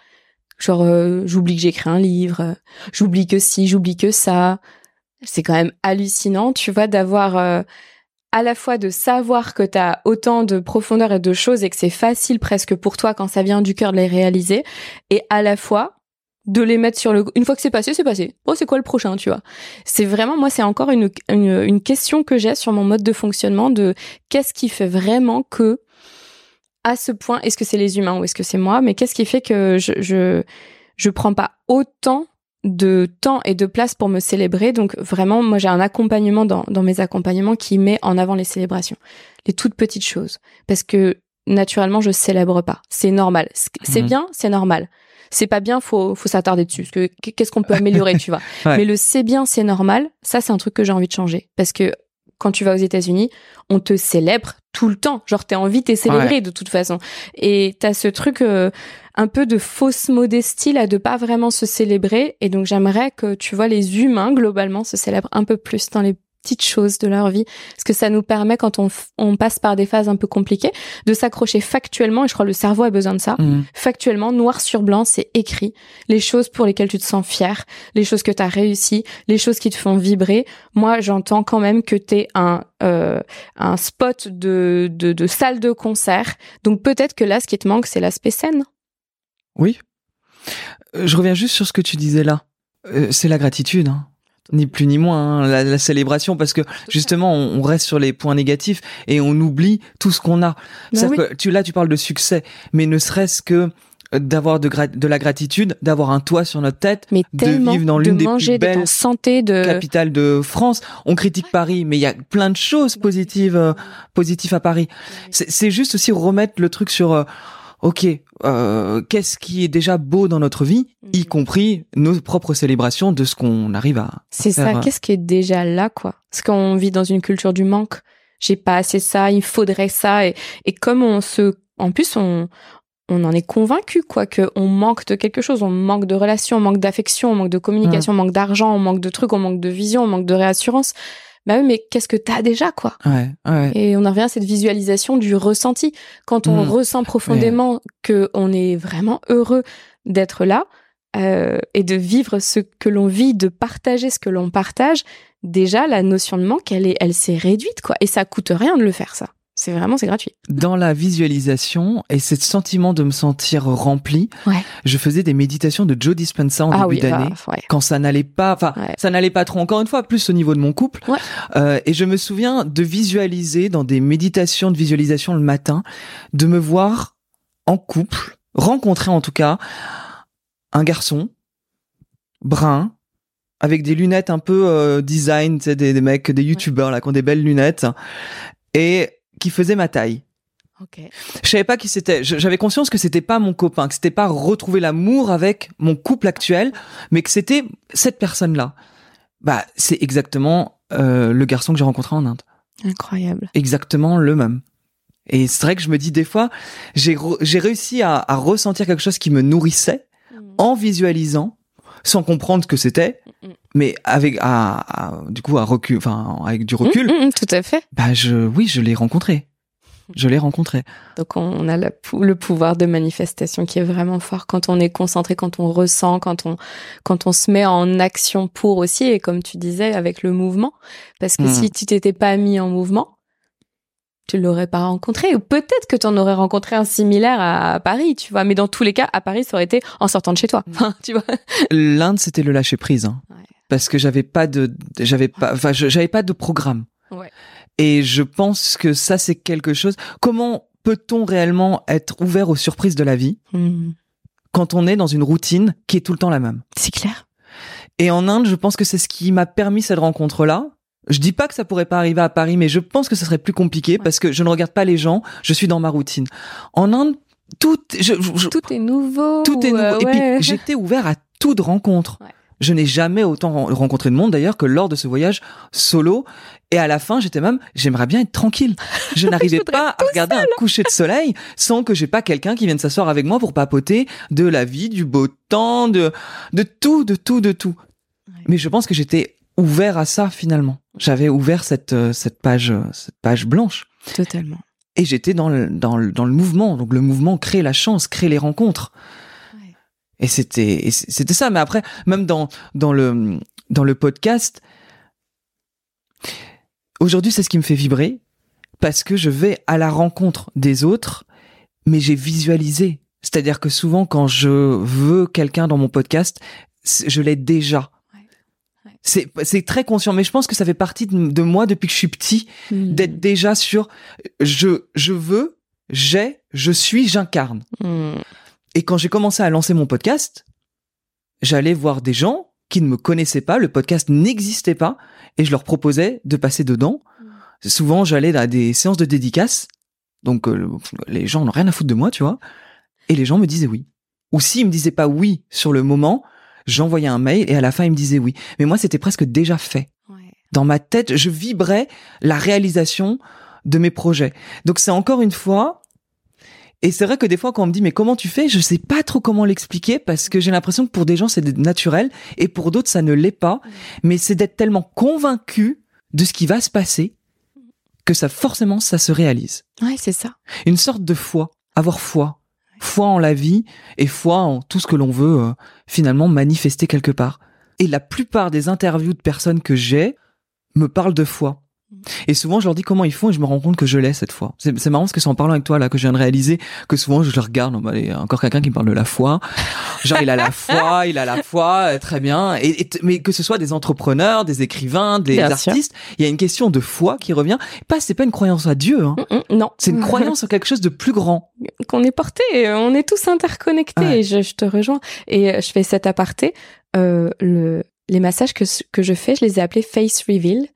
Genre, euh, j'oublie que j'ai écrit un livre, euh, j'oublie que si, j'oublie que ça. C'est quand même hallucinant, tu vois, d'avoir à la fois de savoir que tu as autant de profondeur et de choses et que c'est facile presque pour toi quand ça vient du cœur de les réaliser, et à la fois de les mettre sur le... Une fois que c'est passé, c'est passé. Oh, c'est quoi le prochain, tu vois? C'est vraiment, moi, c'est encore une, une, une question que j'ai sur mon mode de fonctionnement de qu'est-ce qui fait vraiment que, à ce point, est-ce que c'est les humains ou est-ce que c'est moi Mais qu'est-ce qui fait que je, je, je prends pas autant de temps et de place pour me célébrer. Donc vraiment, moi j'ai un accompagnement dans, dans mes accompagnements qui met en avant les célébrations, les toutes petites choses. Parce que naturellement, je célèbre pas. C'est normal. C'est Mhm. bien, c'est normal. C'est pas bien, faut, faut s'attarder dessus. Parce que qu'est-ce qu'on peut améliorer, tu vois? <laughs> Ouais. Mais le c'est bien, c'est normal, ça c'est un truc que j'ai envie de changer. Parce que quand tu vas aux États-Unis, on te célèbre tout le temps. Genre, t'es envie, t'es célébré de toute façon. Et t'as ce truc euh, un peu de fausse modestie là, de pas vraiment se célébrer. Et donc, j'aimerais que, tu vois, les humains, globalement, se célèbrent un peu plus dans les petites choses de leur vie. Parce que ça nous permet, quand on, on passe par des phases un peu compliquées, de s'accrocher factuellement, et je crois que le cerveau a besoin de ça, Mhm. factuellement, noir sur blanc, c'est écrit. Les choses pour lesquelles tu te sens fier, les choses que tu as réussi, les choses qui te font vibrer. Moi, j'entends quand même que tu es un, euh, un spot de, de, de salle de concert. Donc peut-être que là, ce qui te manque, c'est l'aspect scène. Oui. Euh, Je reviens juste sur ce que tu disais là. Euh, c'est la gratitude, hein. ni plus ni moins, hein, la, la célébration, parce que justement, on, on reste sur les points négatifs et on oublie tout ce qu'on a. Oui. que tu là, tu parles de succès, mais ne serait-ce que euh, d'avoir de, de la gratitude, d'avoir un toit sur notre tête, Mais de vivre dans de l'une des manger, plus belles santé, de... capitale de France. On critique Paris, mais il y a plein de choses positives, euh, positives à Paris. C'est c'est juste aussi remettre le truc sur, euh, ok, euh, qu'est-ce qui est déjà beau dans notre vie, y Mhm. compris nos propres célébrations de ce qu'on arrive à. C'est ça, qu'est-ce qui est déjà là, quoi? Parce qu'on vit dans une culture du manque. J'ai pas assez ça, il faudrait ça. Et, et comme on se... En plus, on, on en est convaincu, quoi, qu'on manque de quelque chose. On manque de relations, on manque d'affection, on manque de communication, on manque d'argent, on manque de trucs, on manque de vision, on manque de réassurance. Bah oui, mais qu'est-ce que t'as déjà, quoi? Ouais, ouais. Et on en revient à cette visualisation du ressenti. Quand on Mm. ressent profondément que on est vraiment heureux d'être là euh, et de vivre ce que l'on vit, de partager ce que l'on partage, déjà la notion de manque, elle est, elle s'est réduite quoi. Et ça coûte rien de le faire ça. C'est vraiment, c'est gratuit. Dans la visualisation et ce sentiment de me sentir rempli, Ouais. je faisais des méditations de Joe Dispenza en ah début oui, d'année. bah, ouais. quand ça n'allait pas, enfin Ouais. ça n'allait pas trop encore une fois, plus au niveau de mon couple. Euh, et je me souviens de visualiser dans des méditations de visualisation le matin, de me voir en couple, rencontrer en tout cas un garçon brun avec des lunettes un peu euh, design, tu sais, des, des mecs, des youtubeurs là qui ont des belles lunettes et qui faisait ma taille. Ok. Je savais pas qui c'était. J'avais conscience que c'était pas mon copain, que c'était pas retrouver l'amour avec mon couple actuel, mais que c'était cette personne-là. Bah, c'est exactement euh, le garçon que j'ai rencontré en Inde. Incroyable. Exactement le même. Et c'est vrai que je me dis des fois, j'ai réussi à, à ressentir quelque chose qui me nourrissait en visualisant, sans comprendre ce que c'était, Mm. mais avec à, à- du coup à recul, enfin avec du recul, Mm, mm, tout à fait. bah je oui je l'ai rencontré, je l'ai rencontré. Donc on a le, pou- le pouvoir de manifestation qui est vraiment fort quand on est concentré, quand on ressent, quand on quand on se met en action pour aussi et comme tu disais avec le mouvement parce que Mm. si tu t'étais pas mis en mouvement, tu l'aurais pas rencontré ou peut-être que tu en aurais rencontré un similaire à, Paris, tu vois, mais dans tous les cas à Paris ça aurait été en sortant de chez toi. Enfin, tu vois. L'Inde c'était le lâcher prise, hein. Ouais. parce que j'avais pas de, j'avais pas, enfin j'avais pas de programme. Ouais. Et je pense que ça c'est quelque chose. Comment peut-on réellement être ouvert aux surprises de la vie Mm. quand on est dans une routine qui est tout le temps la même? C'est clair. Et en Inde, je pense que c'est ce qui m'a permis cette rencontre-là. Je dis pas que ça pourrait pas arriver à Paris, mais je pense que ce serait plus compliqué parce que je ne regarde pas les gens, je suis dans ma routine. En Inde, tout, je, je- Tout est nouveau. tout est ou, nouveau. euh, Et puis, j'étais ouvert à toute rencontre. Ouais. Je n'ai jamais autant ren- rencontré de monde d'ailleurs que lors de ce voyage solo. Et à la fin, j'étais même, j'aimerais bien être tranquille. Je <laughs> n'arrivais pas à regarder un coucher de soleil sans que j'ai pas quelqu'un qui vienne s'asseoir avec moi pour papoter de la vie, du beau temps, de, de tout, de tout, de tout. Ouais. Mais je pense que j'étais ouvert à ça finalement. J'avais ouvert cette, euh, cette page, euh, cette page blanche. Totalement. Et j'étais dans le, dans, le, dans le mouvement. Donc le mouvement crée la chance, crée les rencontres. Ouais. Et c'était, c'était ça. Mais après, même dans, dans le, dans le podcast, aujourd'hui, c'est ce qui me fait vibrer parce que je vais à la rencontre des autres, mais j'ai visualisé. C'est-à-dire que souvent, quand je veux quelqu'un dans mon podcast, je l'ai déjà. C'est, c'est très conscient, mais je pense que ça fait partie de, de moi depuis que je suis petit, Mm. d'être déjà sur je, je veux, j'ai, je suis, j'incarne. Mm. Et quand j'ai commencé à lancer mon podcast, j'allais voir des gens qui ne me connaissaient pas, le podcast n'existait pas, et je leur proposais de passer dedans. Souvent, j'allais à des séances de dédicaces, donc euh, les gens n'ont rien à foutre de moi, tu vois, et les gens me disaient oui. Ou s'ils me disaient pas oui sur le moment, j'envoyais un mail et à la fin ils me disaient oui. Mais moi, c'était presque déjà fait Ouais. dans ma tête, je vibrais la réalisation de mes projets. Donc c'est encore une fois, et c'est vrai que des fois quand on me dit mais comment tu fais, je sais pas trop comment l'expliquer parce que j'ai l'impression que pour des gens c'est naturel et pour d'autres ça ne l'est pas. Mais c'est d'être tellement convaincu de ce qui va se passer que ça forcément ça se réalise. Ouais, c'est ça. Une sorte de foi, avoir foi, foi en la vie et foi en tout ce que l'on veut euh, finalement manifester quelque part. Et la plupart des interviews de personnes que j'ai me parlent de foi. Et souvent, je leur dis comment ils font et je me rends compte que je l'ai cette fois. C'est marrant parce que c'est en parlant avec toi là que je viens de réaliser que souvent je le regarde, bah, il y a encore quelqu'un qui me parle de la foi. Genre il a la foi, <laughs> il a la foi, euh, très bien. Et, et t- mais que ce soit des entrepreneurs, des écrivains, des Bien sûr. artistes, il y a une question de foi qui revient. Pas, c'est pas une croyance à Dieu. Hein. Mm, mm, non. C'est une croyance en quelque chose de plus grand. <laughs> qu'on est porté, euh, on est tous interconnectés. Ouais. Et je, je te rejoins. Et euh, je fais cet aparté. Euh, le, les massages que, que je fais, je les ai appelés face reveal.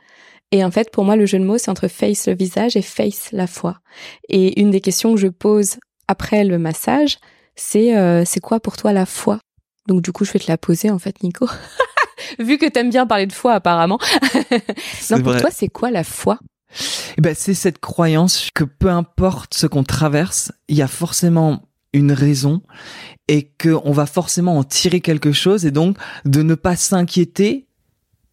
Et en fait, pour moi, le jeu de mots, c'est entre face le visage et face la foi. Et une des questions que je pose après le massage, c'est euh, c'est quoi pour toi la foi? Donc du coup, je vais te la poser en fait, Nico. <laughs> Vu que t'aimes bien parler de foi, apparemment. <laughs> Non, pour vrai. toi, c'est quoi la foi? Eh ben, c'est cette croyance que peu importe ce qu'on traverse, il y a forcément une raison et qu'on va forcément en tirer quelque chose et donc de ne pas s'inquiéter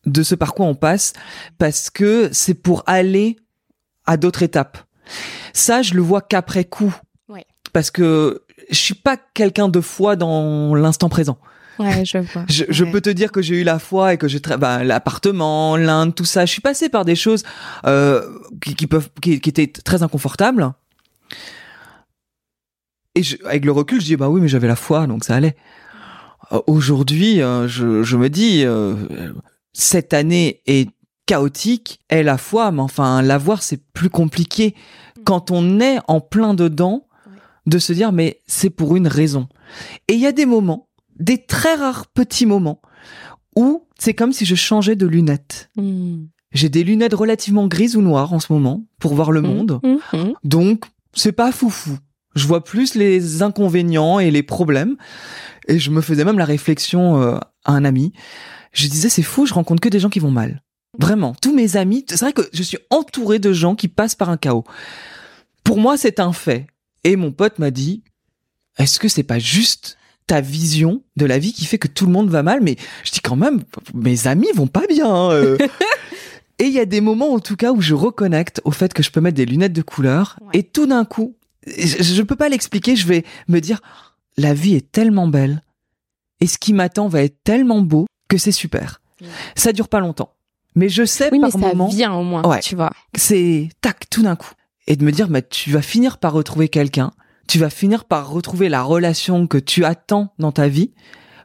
de ce par quoi on passe parce que c'est pour aller à d'autres étapes. Ça, je le vois qu'après coup. Ouais. Parce que je suis pas quelqu'un de foi dans l'instant présent. Ouais, je vois. <laughs> Je, je Ouais. peux te dire que j'ai eu la foi et que j'ai bah, l'appartement, l'Inde, tout ça. Je suis passé par des choses euh, qui, qui peuvent, qui, qui étaient très inconfortables. Et je- avec le recul, je dis bah oui, mais j'avais la foi, donc ça allait. Euh, Aujourd'hui, euh, je, je me dis euh, cette année est chaotique et la foi, mais enfin l'avoir c'est plus compliqué quand on est en plein dedans de se dire mais c'est pour une raison. Et il y a des moments, des très rares petits moments où c'est comme si je changeais de lunettes. Mm. J'ai des lunettes relativement grises ou noires en ce moment pour voir le monde. Mm, mm, mm. Donc, c'est pas foufou. Je vois plus les inconvénients et les problèmes. Et je me faisais même la réflexion euh, à un ami. Je disais, c'est fou, je rencontre que des gens qui vont mal. Vraiment. Tous mes amis, c'est vrai que je suis entouré de gens qui passent par un chaos. Pour moi, c'est un fait. Et mon pote m'a dit, est-ce que c'est pas juste ta vision de la vie qui fait que tout le monde va mal? Mais je dis quand même, mes amis vont pas bien. hein, euh. <laughs> Et il y a des moments, en tout cas, où je reconnecte au fait que je peux mettre des lunettes de couleur. Ouais. Et tout d'un coup, je, je peux pas l'expliquer, je vais me dire, la vie est tellement belle. Et ce qui m'attend va être tellement beau que c'est super. Ça dure pas longtemps. Mais je sais Oui, mais par ça moment, vient au moins, Ouais. tu vois. c'est tac tout d'un coup. Et de me dire, bah, tu vas finir par retrouver quelqu'un. Tu vas finir par retrouver la relation que tu attends dans ta vie.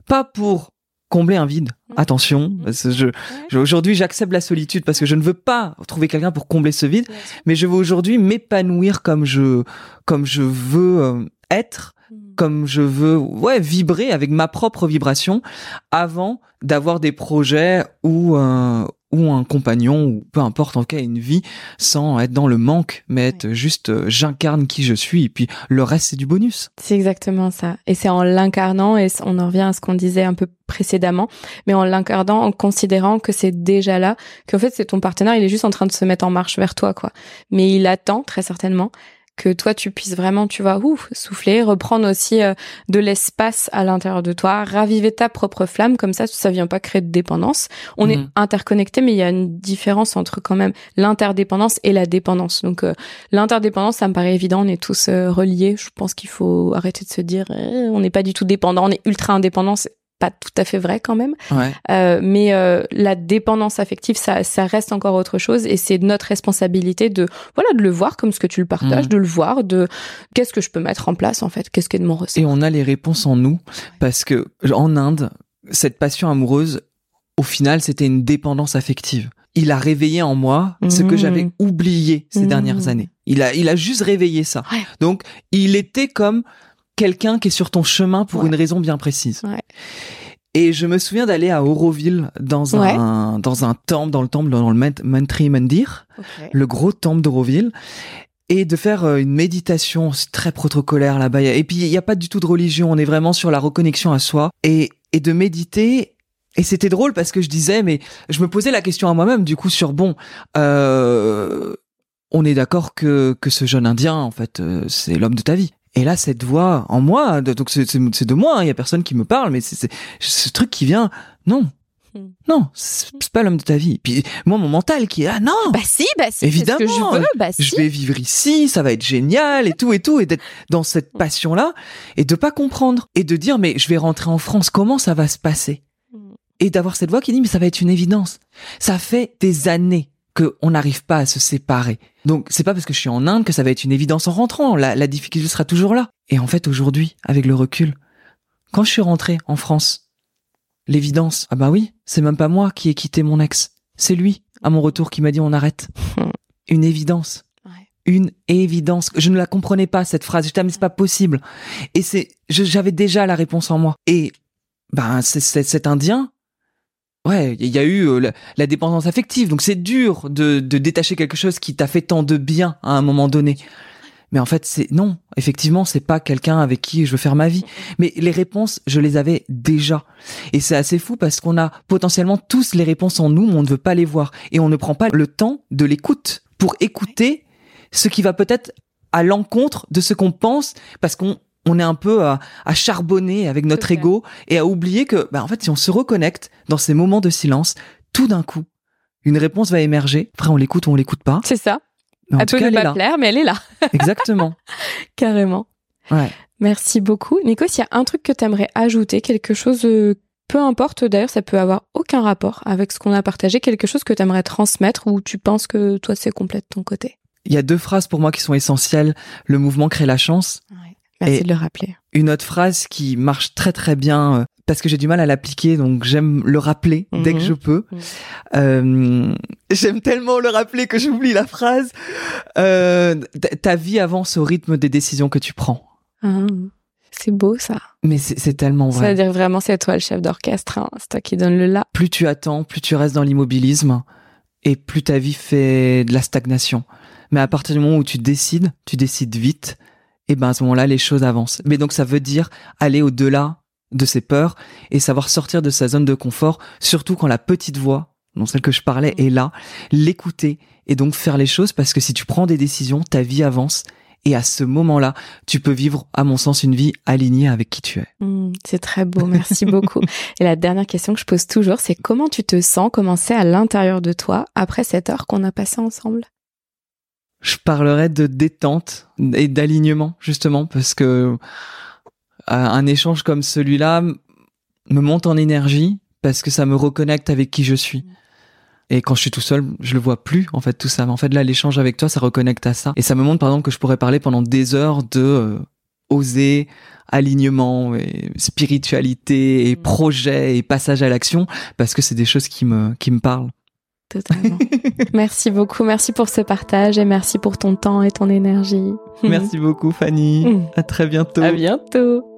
Pas pour combler un vide. Mm. Attention, parce que je, je- aujourd'hui j'accepte la solitude parce que je ne veux pas trouver quelqu'un pour combler ce vide, mais je veux aujourd'hui m'épanouir comme je, comme je veux euh, être, comme je veux, ouais, vibrer avec ma propre vibration avant d'avoir des projets ou euh, ou un compagnon ou peu importe en tout cas une vie sans être dans le manque, mais être juste euh, j'incarne qui je suis et puis le reste c'est du bonus. C'est exactement ça. Et c'est en l'incarnant, et on en revient à ce qu'on disait un peu précédemment, mais en l'incarnant, en considérant que c'est déjà là, qu'en fait c'est ton partenaire, il est juste en train de se mettre en marche vers toi, quoi. Mais il attend très certainement que toi tu puisses vraiment, tu vois, ouf, souffler, reprendre aussi euh, de l'espace à l'intérieur de toi, raviver ta propre flamme, comme ça, ça vient pas créer de dépendance. On est Mhm. interconnectés, mais il y a une différence entre quand même l'interdépendance et la dépendance. Donc euh, l'interdépendance, ça me paraît évident, on est tous euh, reliés. Je pense qu'il faut arrêter de se dire, euh, on n'est pas du tout dépendant, on est ultra indépendant. C'est pas tout à fait vrai quand même. Ouais. Euh, mais euh, la dépendance affective, ça, ça reste encore autre chose et c'est notre responsabilité de voilà de le voir comme ce que tu le partages, Mhm. de le voir, de qu'est-ce que je peux mettre en place en fait, qu'est-ce qui est de mon ressort. Et on a les réponses en nous parce que en Inde, cette passion amoureuse, au final, c'était une dépendance affective. Il a réveillé en moi ce que Mhm. j'avais oublié ces Mhm. dernières années. Il a, il a juste réveillé ça. Ouais. Donc, il était comme quelqu'un qui est sur ton chemin pour Ouais. une raison bien précise. Ouais. Et je me souviens d'aller à Auroville dans un, dans un temple, dans le temple, dans le Mantri Mandir le gros temple d'Auroville et de faire euh, une méditation très protocolaire là-bas. Et puis il n'y a pas du tout de religion, on est vraiment sur la reconnexion à soi et, et de méditer. Et c'était drôle parce que je disais, mais je me posais la question à moi-même du coup sur bon, euh, on est d'accord que que ce jeune Indien en fait euh, c'est l'homme de ta vie. Et là cette voix en moi, de- donc c'est de moi, hein, il y a personne qui me parle, mais c'est ce truc qui vient. Non, Hmm. non, c'est pas l'homme de ta vie. Puis moi mon mental qui est ah non, Bah si, bah si, c'est ce Évidemment, que je veux, bah si. je vais vivre ici, ça va être génial et tout et tout et d'être dans cette passion là et de pas comprendre et de dire mais je vais rentrer en France, comment ça va se passer? Mm. Et d'avoir cette voix qui dit mais ça va être une évidence. Ça fait des années que on n'arrive pas à se séparer. Donc c'est pas parce que je suis en Inde que ça va être une évidence en rentrant, la, la difficulté sera toujours là. Et en fait aujourd'hui, avec le recul, quand je suis rentré en France, l'évidence, ah bah oui, c'est même pas moi qui ai quitté mon ex, c'est lui à mon retour qui m'a dit on arrête. <laughs> Une évidence Ouais. une évidence. Je ne la comprenais pas cette phrase. Je mais c'est pas possible. Et c'est, j'avais déjà la réponse en moi. Et ben, c'est, c'est- cet Indien. Ouais, il y a eu euh, la, la dépendance affective, donc c'est dur de, de détacher quelque chose qui t'a fait tant de bien à un moment donné. Mais en fait, c'est non. Effectivement, c'est pas quelqu'un avec qui je veux faire ma vie. Mais les réponses, je les avais déjà. Et c'est assez fou parce qu'on a potentiellement tous les réponses en nous, mais on ne veut pas les voir. Et on ne prend pas le temps de l'écoute pour écouter ce qui va peut-être à l'encontre de ce qu'on pense parce qu'on on est un peu à, à charbonner avec notre ego et à oublier que, bah, en fait, si on se reconnecte dans ces moments de silence, tout d'un coup, une réponse va émerger. Après, on l'écoute ou on l'écoute pas. C'est ça. Mais en Elle tout peut cas, ne elle pas plaire, mais elle est là, <laughs> Exactement. carrément. Ouais. Merci beaucoup. Nico, s'il y a un truc que tu aimerais ajouter, quelque chose, euh, peu importe d'ailleurs, ça peut avoir aucun rapport avec ce qu'on a partagé, quelque chose que tu aimerais transmettre ou tu penses que toi c'est complet de ton côté? Il y a deux phrases pour moi qui sont essentielles. Le mouvement crée la chance. Merci Et- de le rappeler. Une autre phrase qui marche très très bien euh, parce que j'ai du mal à l'appliquer, donc j'aime le rappeler dès que Mhm. je peux. Mhm. Euh, <laughs> j'aime tellement le rappeler que j'oublie la phrase. Euh, ta- vie avance au rythme des décisions que tu prends. Ah, c'est beau ça. Mais c'est tellement vrai. veut dire vraiment c'est toi le chef d'orchestre, hein. c'est toi qui donne le là. Plus tu attends, plus tu restes dans l'immobilisme et plus ta vie fait de la stagnation. Mais à partir du moment où tu décides, tu décides vite, et ben à ce moment-là, les choses avancent. Mais donc ça veut dire aller au-delà de ses peurs et savoir sortir de sa zone de confort, surtout quand la petite voix, dont celle que je parlais, est là, l'écouter et donc faire les choses parce que si tu prends des décisions, ta vie avance et à ce moment-là, tu peux vivre, à mon sens, une vie alignée avec qui tu es. Mmh, c'est très beau, merci <laughs> beaucoup. Et la dernière question que je pose toujours, c'est comment tu te sens, comment c'est à l'intérieur de toi après cette heure qu'on a passée ensemble? Je parlerai de détente et d'alignement, justement, parce que euh, un échange comme celui-là me monte en énergie parce que ça me reconnecte avec qui je suis. Mmh. Et quand je suis tout seul, je le vois plus, en fait, tout ça. Mais en fait, là, l'échange avec toi, ça reconnecte à ça. Et ça me montre, par exemple, que je pourrais parler pendant des heures de euh, oser, alignement, et spiritualité, et mm. projet, et passage à l'action, parce que c'est des choses qui me, qui me parlent. Totalement. <laughs> merci beaucoup. Merci pour ce partage et merci pour ton temps et ton énergie. merci beaucoup, Fanny. Mm. À très bientôt. À bientôt.